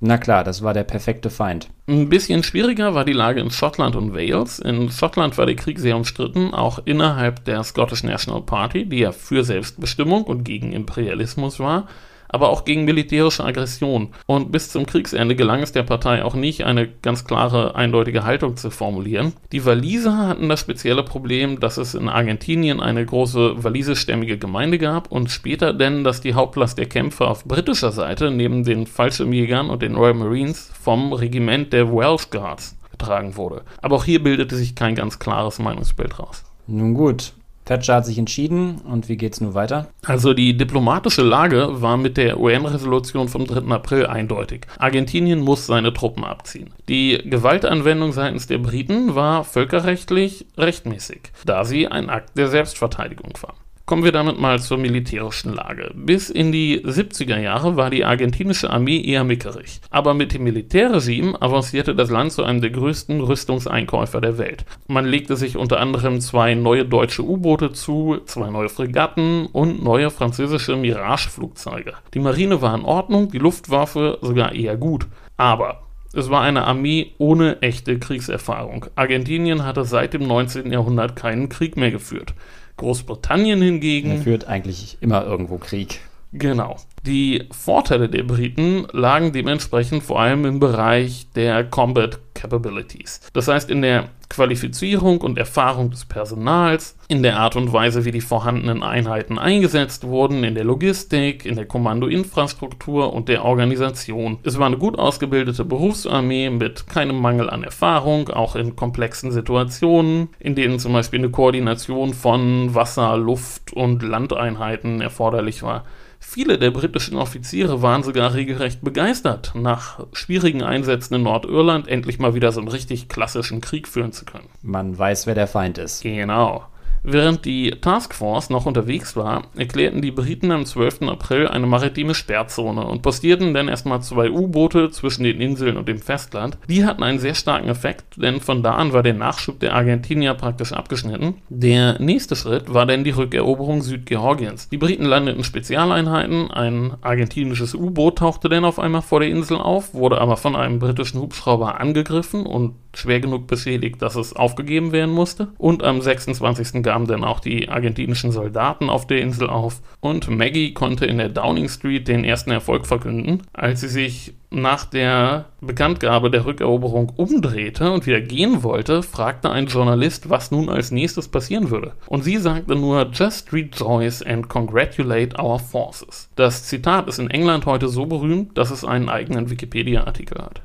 Na klar, das war der perfekte Feind. Ein bisschen schwieriger war die Lage in Schottland und Wales. In Schottland war der Krieg sehr umstritten, auch innerhalb der Scottish National Party, die ja für Selbstbestimmung und gegen Imperialismus war aber auch gegen militärische Aggression. Und bis zum Kriegsende gelang es der Partei auch nicht, eine ganz klare, eindeutige Haltung zu formulieren. Die Waliser hatten das spezielle Problem, dass es in Argentinien eine große walisischstämmige Gemeinde gab und später denn, dass die Hauptlast der Kämpfe auf britischer Seite neben den Fallschirmjägern und den Royal Marines vom Regiment der Welsh Guards getragen wurde. Aber auch hier bildete sich kein ganz klares Meinungsbild raus. Nun gut, Thatcher hat sich entschieden und wie geht es nun weiter? Also die diplomatische Lage war mit der UN-Resolution vom 3. April eindeutig. Argentinien muss seine Truppen abziehen. Die Gewaltanwendung seitens der Briten war völkerrechtlich rechtmäßig, da sie ein Akt der Selbstverteidigung war. Kommen wir damit mal zur militärischen Lage. Bis in die 70er Jahre war die argentinische Armee eher mickerig. Aber mit dem Militärregime avancierte das Land zu einem der größten Rüstungseinkäufer der Welt. Man legte sich unter anderem zwei neue deutsche U-Boote zu, zwei neue Fregatten und neue französische Mirage-Flugzeuge. Die Marine war in Ordnung, die Luftwaffe sogar eher gut. Aber es war eine Armee ohne echte Kriegserfahrung. Argentinien hatte seit dem 19. Jahrhundert keinen Krieg mehr geführt. Großbritannien hingegen. Er führt eigentlich immer irgendwo Krieg. Genau. Die Vorteile der Briten lagen dementsprechend vor allem im Bereich der Combat Capabilities. Das heißt in der Qualifizierung und Erfahrung des Personals, in der Art und Weise, wie die vorhandenen Einheiten eingesetzt wurden, in der Logistik, in der Kommandoinfrastruktur und der Organisation. Es war eine gut ausgebildete Berufsarmee mit keinem Mangel an Erfahrung, auch in komplexen Situationen, in denen zum Beispiel eine Koordination von Wasser, Luft und Landeinheiten erforderlich war. Viele der britischen Offiziere waren sogar regelrecht begeistert, nach schwierigen Einsätzen in Nordirland endlich mal wieder so einen richtig klassischen Krieg führen zu können. Man weiß, wer der Feind ist. Genau. Während die Taskforce noch unterwegs war, erklärten die Briten am 12. April eine maritime Sperrzone und postierten dann erstmal zwei U-Boote zwischen den Inseln und dem Festland. Die hatten einen sehr starken Effekt, denn von da an war der Nachschub der Argentinier praktisch abgeschnitten. Der nächste Schritt war dann die Rückeroberung Südgeorgiens. Die Briten landeten Spezialeinheiten, ein argentinisches U-Boot tauchte dann auf einmal vor der Insel auf, wurde aber von einem britischen Hubschrauber angegriffen und schwer genug beschädigt, dass es aufgegeben werden musste. Und am 26. gaben dann auch die argentinischen Soldaten auf der Insel auf. Und Maggie konnte in der Downing Street den ersten Erfolg verkünden, als sie sich nach der Bekanntgabe der Rückeroberung umdrehte und wieder gehen wollte, fragte ein Journalist, was nun als nächstes passieren würde. Und sie sagte nur, just rejoice and congratulate our forces. Das Zitat ist in England heute so berühmt, dass es einen eigenen Wikipedia-Artikel hat.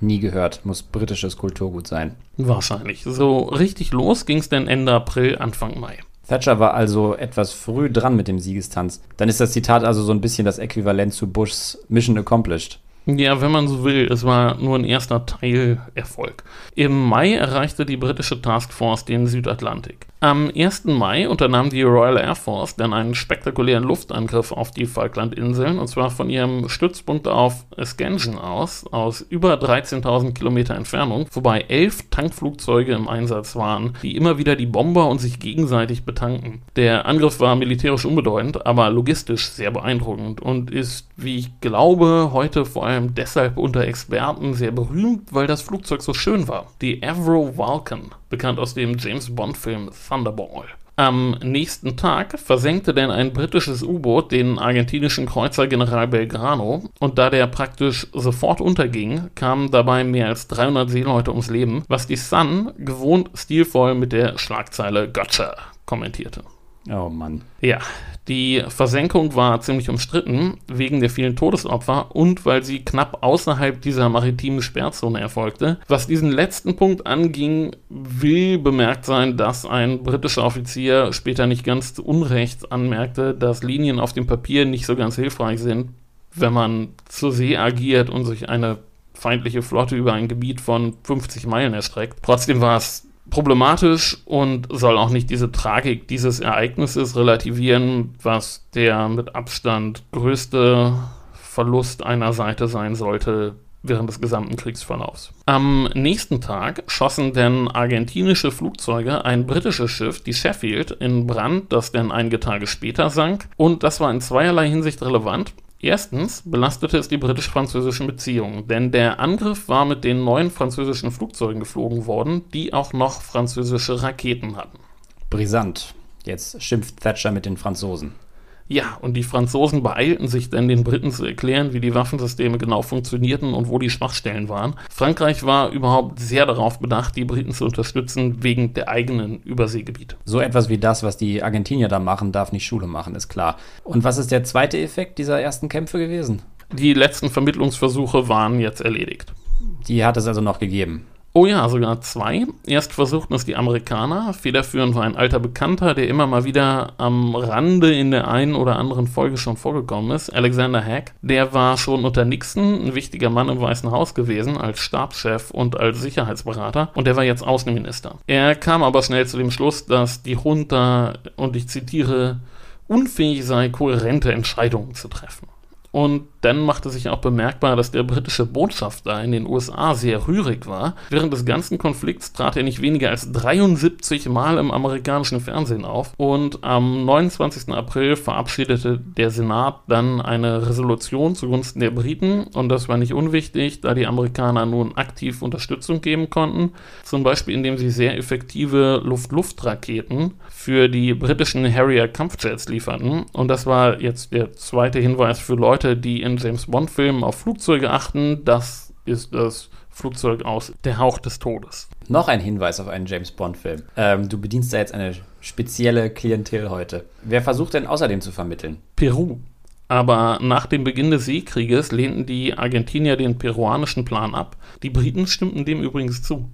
Nie gehört, muss britisches Kulturgut sein. Wahrscheinlich. So richtig los ging es dann Ende April, Anfang Mai. Thatcher war also etwas früh dran mit dem Siegestanz. Dann ist das Zitat also so ein bisschen das Äquivalent zu Bushs Mission Accomplished. Ja, wenn man so will, es war nur ein erster Teilerfolg. Im Mai erreichte die britische Taskforce den Südatlantik. Am 1. Mai unternahm die Royal Air Force dann einen spektakulären Luftangriff auf die Falklandinseln und zwar von ihrem Stützpunkt auf Scansion aus, aus über 13.000 Kilometer Entfernung, wobei elf Tankflugzeuge im Einsatz waren, die immer wieder die Bomber und sich gegenseitig betanken. Der Angriff war militärisch unbedeutend, aber logistisch sehr beeindruckend und ist, wie ich glaube, heute vor allem deshalb unter Experten sehr berühmt, weil das Flugzeug so schön war. Die Avro Vulcan bekannt aus dem James Bond-Film Thunderball. Am nächsten Tag versenkte denn ein britisches U-Boot den argentinischen Kreuzer General Belgrano und da der praktisch sofort unterging, kamen dabei mehr als 300 Seeleute ums Leben, was die Sun gewohnt stilvoll mit der Schlagzeile Gotcha kommentierte. Oh Mann. Ja, die Versenkung war ziemlich umstritten wegen der vielen Todesopfer und weil sie knapp außerhalb dieser maritimen Sperrzone erfolgte. Was diesen letzten Punkt anging, will bemerkt sein, dass ein britischer Offizier später nicht ganz zu Unrecht anmerkte, dass Linien auf dem Papier nicht so ganz hilfreich sind, wenn man zur See agiert und sich eine feindliche Flotte über ein Gebiet von 50 Meilen erstreckt. Trotzdem war es problematisch und soll auch nicht diese Tragik dieses Ereignisses relativieren, was der mit Abstand größte Verlust einer Seite sein sollte während des gesamten Kriegsverlaufs. Am nächsten Tag schossen denn argentinische Flugzeuge ein britisches Schiff, die Sheffield, in Brand, das dann einige Tage später sank. Und das war in zweierlei Hinsicht relevant. Erstens belastete es die britisch-französischen Beziehungen, denn der Angriff war mit den neuen französischen Flugzeugen geflogen worden, die auch noch französische Raketen hatten. Brisant. Jetzt schimpft Thatcher mit den Franzosen. Ja, und die Franzosen beeilten sich dann, den Briten zu erklären, wie die Waffensysteme genau funktionierten und wo die Schwachstellen waren. Frankreich war überhaupt sehr darauf bedacht, die Briten zu unterstützen, wegen der eigenen Überseegebiete. So etwas wie das, was die Argentinier da machen, darf nicht Schule machen, ist klar. Und was ist der zweite Effekt dieser ersten Kämpfe gewesen? Die letzten Vermittlungsversuche waren jetzt erledigt. Die hat es also noch gegeben. Oh ja, sogar zwei. Erst versuchten es die Amerikaner. Federführend war ein alter Bekannter, der immer mal wieder am Rande in der einen oder anderen Folge schon vorgekommen ist. Alexander Hack. Der war schon unter Nixon ein wichtiger Mann im Weißen Haus gewesen, als Stabschef und als Sicherheitsberater. Und der war jetzt Außenminister. Er kam aber schnell zu dem Schluss, dass die Junta, und ich zitiere, unfähig sei, kohärente Entscheidungen zu treffen. Und dann machte sich auch bemerkbar, dass der britische Botschafter in den USA sehr rührig war. Während des ganzen Konflikts trat er nicht weniger als 73 Mal im amerikanischen Fernsehen auf. Und am 29. April verabschiedete der Senat dann eine Resolution zugunsten der Briten. Und das war nicht unwichtig, da die Amerikaner nun aktiv Unterstützung geben konnten. Zum Beispiel indem sie sehr effektive Luft-Luft-Raketen für die britischen Harrier-Kampfjets lieferten. Und das war jetzt der zweite Hinweis für Leute, die in James Bond-Filmen auf Flugzeuge achten. Das ist das Flugzeug aus Der Hauch des Todes. Noch ein Hinweis auf einen James Bond-Film. Ähm, du bedienst da jetzt eine spezielle Klientel heute. Wer versucht denn außerdem zu vermitteln? Peru. Aber nach dem Beginn des Seekrieges lehnten die Argentinier den peruanischen Plan ab. Die Briten stimmten dem übrigens zu.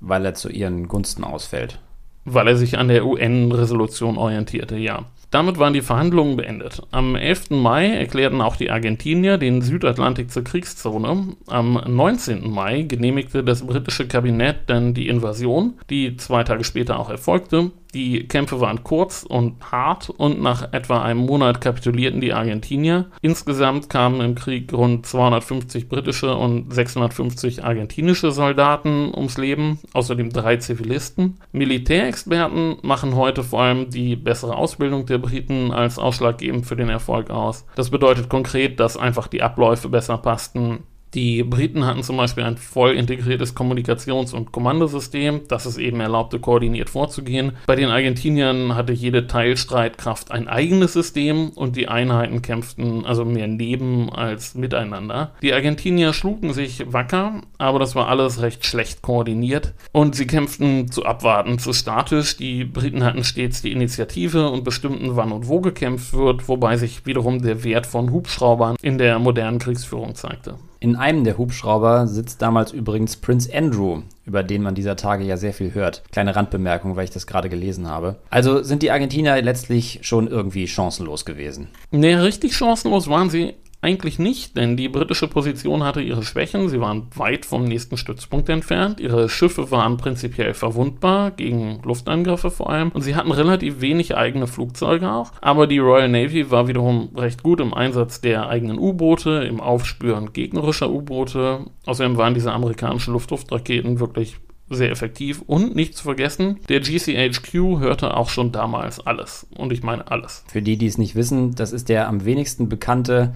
Weil er zu ihren Gunsten ausfällt. Weil er sich an der UN-Resolution orientierte, ja. Damit waren die Verhandlungen beendet. Am 11. Mai erklärten auch die Argentinier den Südatlantik zur Kriegszone. Am 19. Mai genehmigte das britische Kabinett dann die Invasion, die zwei Tage später auch erfolgte. Die Kämpfe waren kurz und hart und nach etwa einem Monat kapitulierten die Argentinier. Insgesamt kamen im Krieg rund 250 britische und 650 argentinische Soldaten ums Leben, außerdem drei Zivilisten. Militärexperten machen heute vor allem die bessere Ausbildung der Briten als ausschlaggebend für den Erfolg aus. Das bedeutet konkret, dass einfach die Abläufe besser passten, die Briten hatten zum Beispiel ein voll integriertes Kommunikations- und Kommandosystem, das es eben erlaubte, koordiniert vorzugehen. Bei den Argentiniern hatte jede Teilstreitkraft ein eigenes System und die Einheiten kämpften also mehr neben als miteinander. Die Argentinier schlugen sich wacker, aber das war alles recht schlecht koordiniert und sie kämpften zu abwarten, zu statisch. Die Briten hatten stets die Initiative und bestimmten, wann und wo gekämpft wird, wobei sich wiederum der Wert von Hubschraubern in der modernen Kriegsführung zeigte. In einem der Hubschrauber sitzt damals übrigens Prince Andrew, über den man dieser Tage ja sehr viel hört. Kleine Randbemerkung, weil ich das gerade gelesen habe. Also sind die Argentinier letztlich schon irgendwie chancenlos gewesen. Nee, richtig chancenlos waren sie eigentlich nicht, denn die britische Position hatte ihre Schwächen. Sie waren weit vom nächsten Stützpunkt entfernt. Ihre Schiffe waren prinzipiell verwundbar, gegen Luftangriffe vor allem. Und sie hatten relativ wenig eigene Flugzeuge auch. Aber die Royal Navy war wiederum recht gut im Einsatz der eigenen U-Boote, im Aufspüren gegnerischer U-Boote. Außerdem waren diese amerikanischen Luft-Luft-Raketen wirklich sehr effektiv und nicht zu vergessen, der GCHQ hörte auch schon damals alles. Und ich meine alles. Für die, die es nicht wissen, das ist der am wenigsten bekannte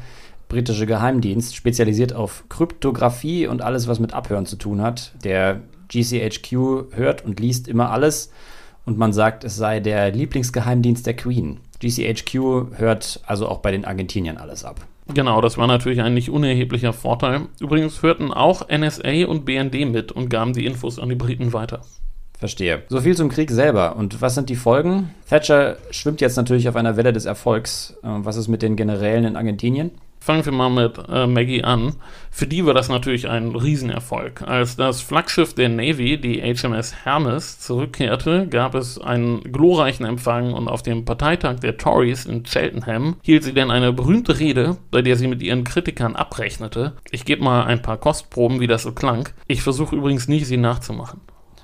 britische Geheimdienst, spezialisiert auf Kryptographie und alles, was mit Abhören zu tun hat. Der GCHQ hört und liest immer alles und man sagt, es sei der Lieblingsgeheimdienst der Queen. GCHQ hört also auch bei den Argentiniern alles ab. Genau, das war natürlich ein nicht unerheblicher Vorteil. Übrigens hörten auch NSA und BND mit und gaben die Infos an die Briten weiter. Verstehe. So viel zum Krieg selber. Und was sind die Folgen? Thatcher schwimmt jetzt natürlich auf einer Welle des Erfolgs. Äh, was ist mit den Generälen in Argentinien? Fangen wir mal mit äh, Maggie an. Für die war das natürlich ein Riesenerfolg. Als das Flaggschiff der Navy, die HMS Hermes, zurückkehrte, gab es einen glorreichen Empfang und auf dem Parteitag der Tories in Cheltenham hielt sie dann eine berühmte Rede, bei der sie mit ihren Kritikern abrechnete. Ich gebe mal ein paar Kostproben, wie das so klang. Ich versuche übrigens nicht, sie nachzumachen.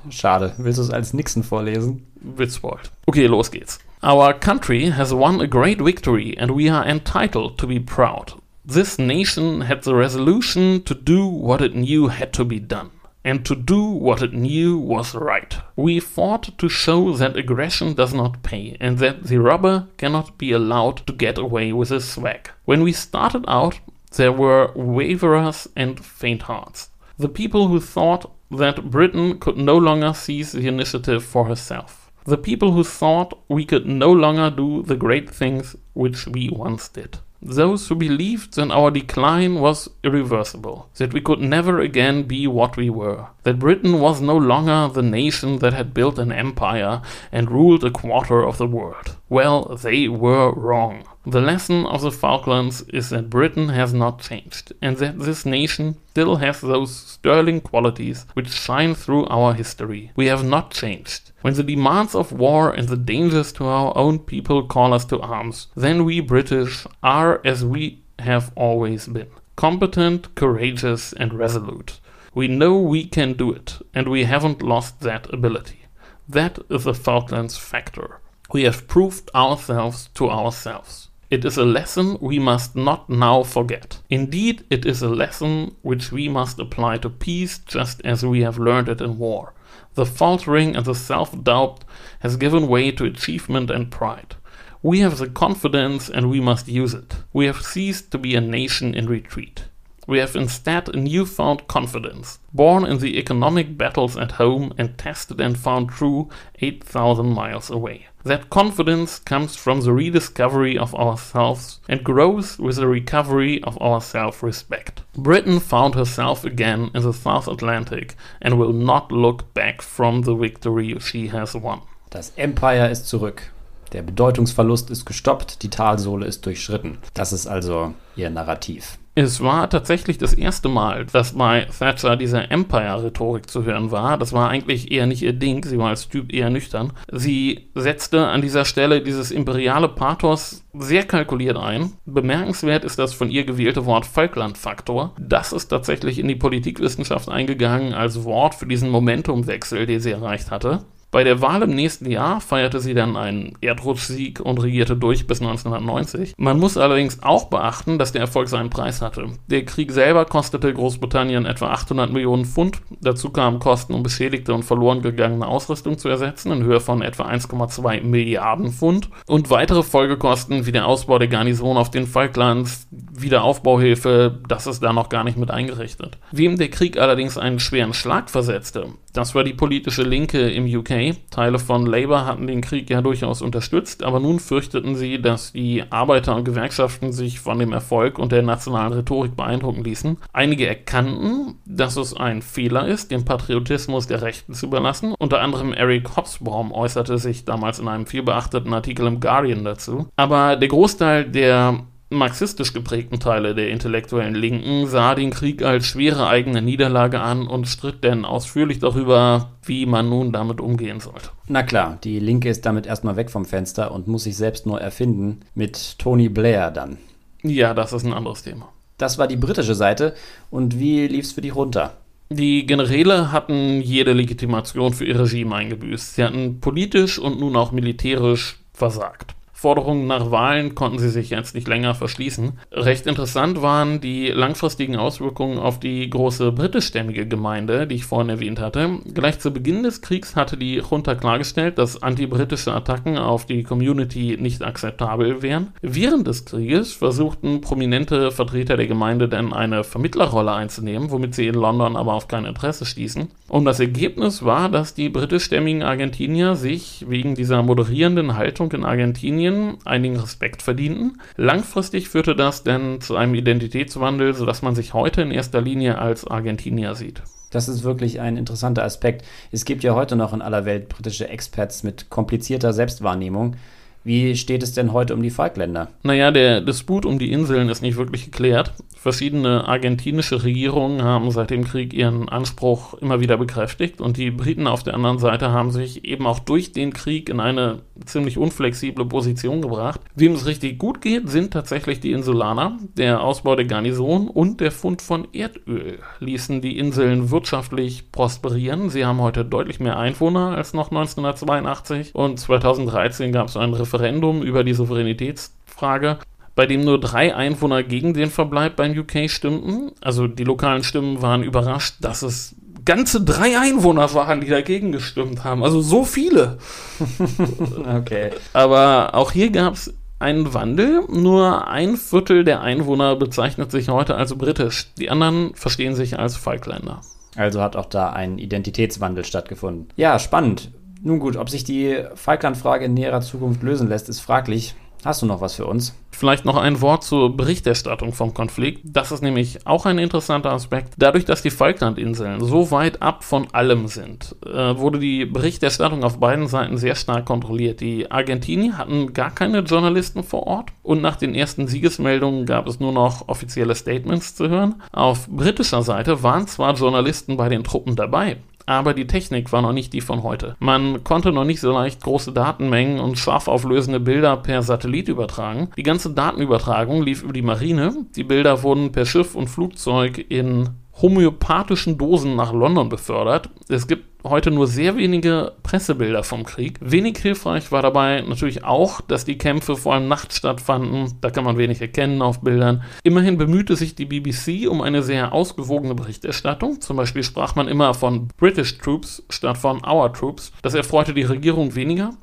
Schade. Willst du es als Nixon vorlesen? Witzbold. Okay, los geht's. Our country has won a great victory and we are entitled to be proud. This nation had the resolution to do what it knew had to be done, and to do what it knew was right. We fought to show that aggression does not pay, and that the robber cannot be allowed to get away with his swag. When we started out, there were waverers and faint hearts. The people who thought that Britain could no longer seize the initiative for herself. The people who thought we could no longer do the great things which we once did those who believed that our decline was irreversible, that we could never again be what we were, that Britain was no longer the nation that had built an empire and ruled a quarter of the world. Well, they were wrong. The lesson of the Falklands is that Britain has not changed, and that this nation still has those sterling qualities which shine through our history. We have not changed. When the demands of war and the dangers to our own people call us to arms, then we British are as we have always been competent, courageous, and resolute. We know we can do it, and we haven't lost that ability. That is the Falklands factor. We have proved ourselves to ourselves. It is a lesson we must not now forget. Indeed, it is a lesson which we must apply to peace just as we have learned it in war. The faltering and the self doubt has given way to achievement and pride. We have the confidence and we must use it. We have ceased to be a nation in retreat. We have instead a newfound confidence, born in the economic battles at home and tested and found true 8,000 miles away. That confidence comes from the rediscovery of ourselves and grows with the recovery of our self respect. Britain found herself again in the South Atlantic and will not look back from the victory she has won. Das Empire ist zurück. Der Bedeutungsverlust ist gestoppt, die Talsohle ist durchschritten. Das ist also ihr Narrativ. Es war tatsächlich das erste Mal, dass bei Thatcher diese Empire-Rhetorik zu hören war. Das war eigentlich eher nicht ihr Ding, sie war als Typ eher nüchtern. Sie setzte an dieser Stelle dieses imperiale Pathos sehr kalkuliert ein. Bemerkenswert ist das von ihr gewählte Wort Falkland-Faktor. Das ist tatsächlich in die Politikwissenschaft eingegangen als Wort für diesen Momentumwechsel, den sie erreicht hatte. Bei der Wahl im nächsten Jahr feierte sie dann einen Erdrutschsieg und regierte durch bis 1990. Man muss allerdings auch beachten, dass der Erfolg seinen Preis hatte. Der Krieg selber kostete Großbritannien etwa 800 Millionen Pfund. Dazu kamen Kosten, um beschädigte und verloren gegangene Ausrüstung zu ersetzen, in Höhe von etwa 1,2 Milliarden Pfund. Und weitere Folgekosten wie der Ausbau der Garnison auf den Falklands, Wiederaufbauhilfe, das ist da noch gar nicht mit eingerichtet. Wem der Krieg allerdings einen schweren Schlag versetzte, das war die politische Linke im UK. Teile von Labour hatten den Krieg ja durchaus unterstützt, aber nun fürchteten sie, dass die Arbeiter und Gewerkschaften sich von dem Erfolg und der nationalen Rhetorik beeindrucken ließen. Einige erkannten, dass es ein Fehler ist, den Patriotismus der Rechten zu überlassen. Unter anderem Eric Hobsbawm äußerte sich damals in einem vielbeachteten Artikel im Guardian dazu. Aber der Großteil der marxistisch geprägten Teile der intellektuellen Linken sah den Krieg als schwere eigene Niederlage an und stritt denn ausführlich darüber, wie man nun damit umgehen sollte. Na klar, die Linke ist damit erstmal weg vom Fenster und muss sich selbst neu erfinden, mit Tony Blair dann. Ja, das ist ein anderes Thema. Das war die britische Seite und wie lief's für die runter? Die Generäle hatten jede Legitimation für ihr Regime eingebüßt. Sie hatten politisch und nun auch militärisch versagt. Forderungen nach Wahlen konnten sie sich jetzt nicht länger verschließen. Recht interessant waren die langfristigen Auswirkungen auf die große britischstämmige Gemeinde, die ich vorhin erwähnt hatte. Gleich zu Beginn des Kriegs hatte die Junta klargestellt, dass antibritische Attacken auf die Community nicht akzeptabel wären. Während des Krieges versuchten prominente Vertreter der Gemeinde dann eine Vermittlerrolle einzunehmen, womit sie in London aber auf kein Interesse stießen. Und das Ergebnis war, dass die britischstämmigen Argentinier sich wegen dieser moderierenden Haltung in Argentinien Medien einigen Respekt verdienten. Langfristig führte das denn zu einem Identitätswandel, sodass man sich heute in erster Linie als Argentinier sieht. Das ist wirklich ein interessanter Aspekt. Es gibt ja heute noch in aller Welt britische Experts mit komplizierter Selbstwahrnehmung. Wie steht es denn heute um die Falkländer? Naja, der Disput um die Inseln ist nicht wirklich geklärt. Verschiedene argentinische Regierungen haben seit dem Krieg ihren Anspruch immer wieder bekräftigt und die Briten auf der anderen Seite haben sich eben auch durch den Krieg in eine ziemlich unflexible Position gebracht. Wem es richtig gut geht, sind tatsächlich die Insulaner. Der Ausbau der Garnison und der Fund von Erdöl ließen die Inseln wirtschaftlich prosperieren. Sie haben heute deutlich mehr Einwohner als noch 1982 und 2013 gab es ein Referendum über die Souveränitätsfrage bei dem nur drei Einwohner gegen den Verbleib beim UK stimmten. Also die lokalen Stimmen waren überrascht, dass es ganze drei Einwohner waren, die dagegen gestimmt haben. Also so viele. (laughs) okay. Aber auch hier gab es einen Wandel. Nur ein Viertel der Einwohner bezeichnet sich heute als britisch. Die anderen verstehen sich als Falkländer. Also hat auch da ein Identitätswandel stattgefunden. Ja, spannend. Nun gut, ob sich die Falklandfrage in näherer Zukunft lösen lässt, ist fraglich. Hast du noch was für uns? Vielleicht noch ein Wort zur Berichterstattung vom Konflikt. Das ist nämlich auch ein interessanter Aspekt. Dadurch, dass die Falklandinseln so weit ab von allem sind, äh, wurde die Berichterstattung auf beiden Seiten sehr stark kontrolliert. Die Argentinier hatten gar keine Journalisten vor Ort und nach den ersten Siegesmeldungen gab es nur noch offizielle Statements zu hören. Auf britischer Seite waren zwar Journalisten bei den Truppen dabei, aber die Technik war noch nicht die von heute. Man konnte noch nicht so leicht große Datenmengen und scharf auflösende Bilder per Satellit übertragen. Die ganze Datenübertragung lief über die Marine. Die Bilder wurden per Schiff und Flugzeug in homöopathischen Dosen nach London befördert. Es gibt heute nur sehr wenige Pressebilder vom Krieg. Wenig hilfreich war dabei natürlich auch, dass die Kämpfe vor allem nachts stattfanden. Da kann man wenig erkennen auf Bildern. Immerhin bemühte sich die BBC um eine sehr ausgewogene Berichterstattung. Zum Beispiel sprach man immer von British Troops statt von Our Troops. Das erfreute die Regierung weniger.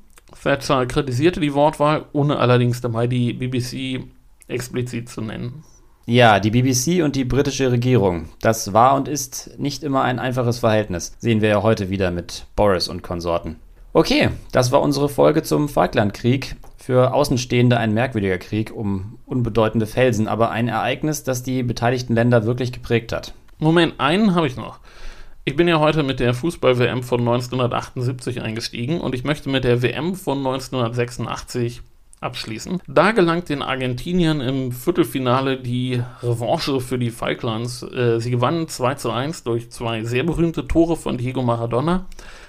Thatcher kritisierte die Wortwahl, ohne allerdings dabei die BBC explizit zu nennen. Ja, die BBC und die britische Regierung. Das war und ist nicht immer ein einfaches Verhältnis. Sehen wir ja heute wieder mit Boris und Konsorten. Okay, das war unsere Folge zum Falklandkrieg. Für Außenstehende ein merkwürdiger Krieg um unbedeutende Felsen, aber ein Ereignis, das die beteiligten Länder wirklich geprägt hat. Moment, einen habe ich noch. Ich bin ja heute mit der Fußball-WM von 1978 eingestiegen und ich möchte mit der WM von 1986 abschließen. Da gelangt den Argentiniern im Viertelfinale die Revanche für die Falklands. Äh, sie gewannen 2 zu 1 durch zwei sehr berühmte Tore von Diego Maradona.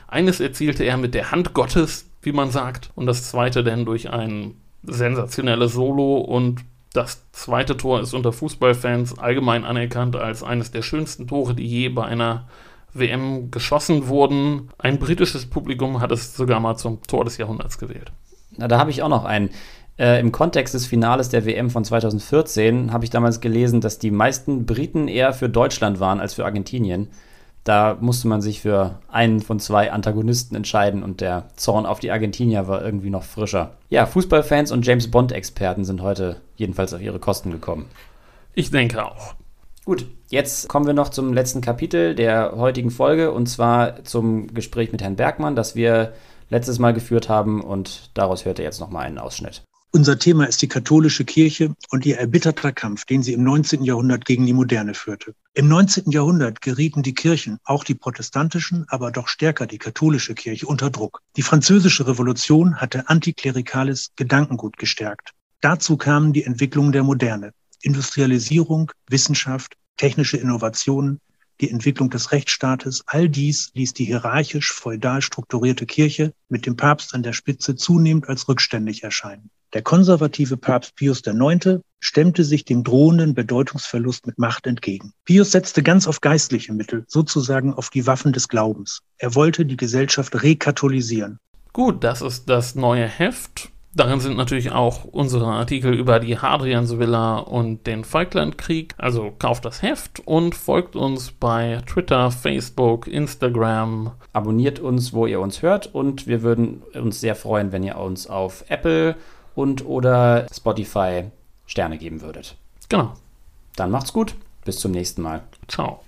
Eines erzielte er mit der Hand Gottes, wie man sagt, und das zweite dann durch ein sensationelles Solo und das zweite Tor ist unter Fußballfans allgemein anerkannt als eines der schönsten Tore, die je bei einer WM geschossen wurden. Ein britisches Publikum hat es sogar mal zum Tor des Jahrhunderts gewählt. Na, da habe ich auch noch einen. Äh, Im Kontext des Finales der WM von 2014 habe ich damals gelesen, dass die meisten Briten eher für Deutschland waren als für Argentinien. Da musste man sich für einen von zwei Antagonisten entscheiden und der Zorn auf die Argentinier war irgendwie noch frischer. Ja, Fußballfans und James Bond-Experten sind heute jedenfalls auf ihre Kosten gekommen. Ich denke auch. Gut, jetzt kommen wir noch zum letzten Kapitel der heutigen Folge und zwar zum Gespräch mit Herrn Bergmann, das wir letztes Mal geführt haben und daraus hört ihr jetzt nochmal einen Ausschnitt. Unser Thema ist die katholische Kirche und ihr erbitterter Kampf, den sie im 19. Jahrhundert gegen die Moderne führte. Im 19. Jahrhundert gerieten die Kirchen, auch die protestantischen, aber doch stärker die katholische Kirche, unter Druck. Die französische Revolution hatte antiklerikales Gedankengut gestärkt. Dazu kamen die Entwicklungen der Moderne. Industrialisierung, Wissenschaft, technische Innovationen, die Entwicklung des Rechtsstaates, all dies ließ die hierarchisch feudal strukturierte Kirche mit dem Papst an der Spitze zunehmend als rückständig erscheinen. Der konservative Papst Pius IX. stemmte sich dem drohenden Bedeutungsverlust mit Macht entgegen. Pius setzte ganz auf geistliche Mittel, sozusagen auf die Waffen des Glaubens. Er wollte die Gesellschaft rekatholisieren. Gut, das ist das neue Heft Darin sind natürlich auch unsere Artikel über die Hadriansvilla und den Falklandkrieg. Also kauft das Heft und folgt uns bei Twitter, Facebook, Instagram. Abonniert uns, wo ihr uns hört und wir würden uns sehr freuen, wenn ihr uns auf Apple und oder Spotify Sterne geben würdet. Genau. Dann macht's gut. Bis zum nächsten Mal. Ciao.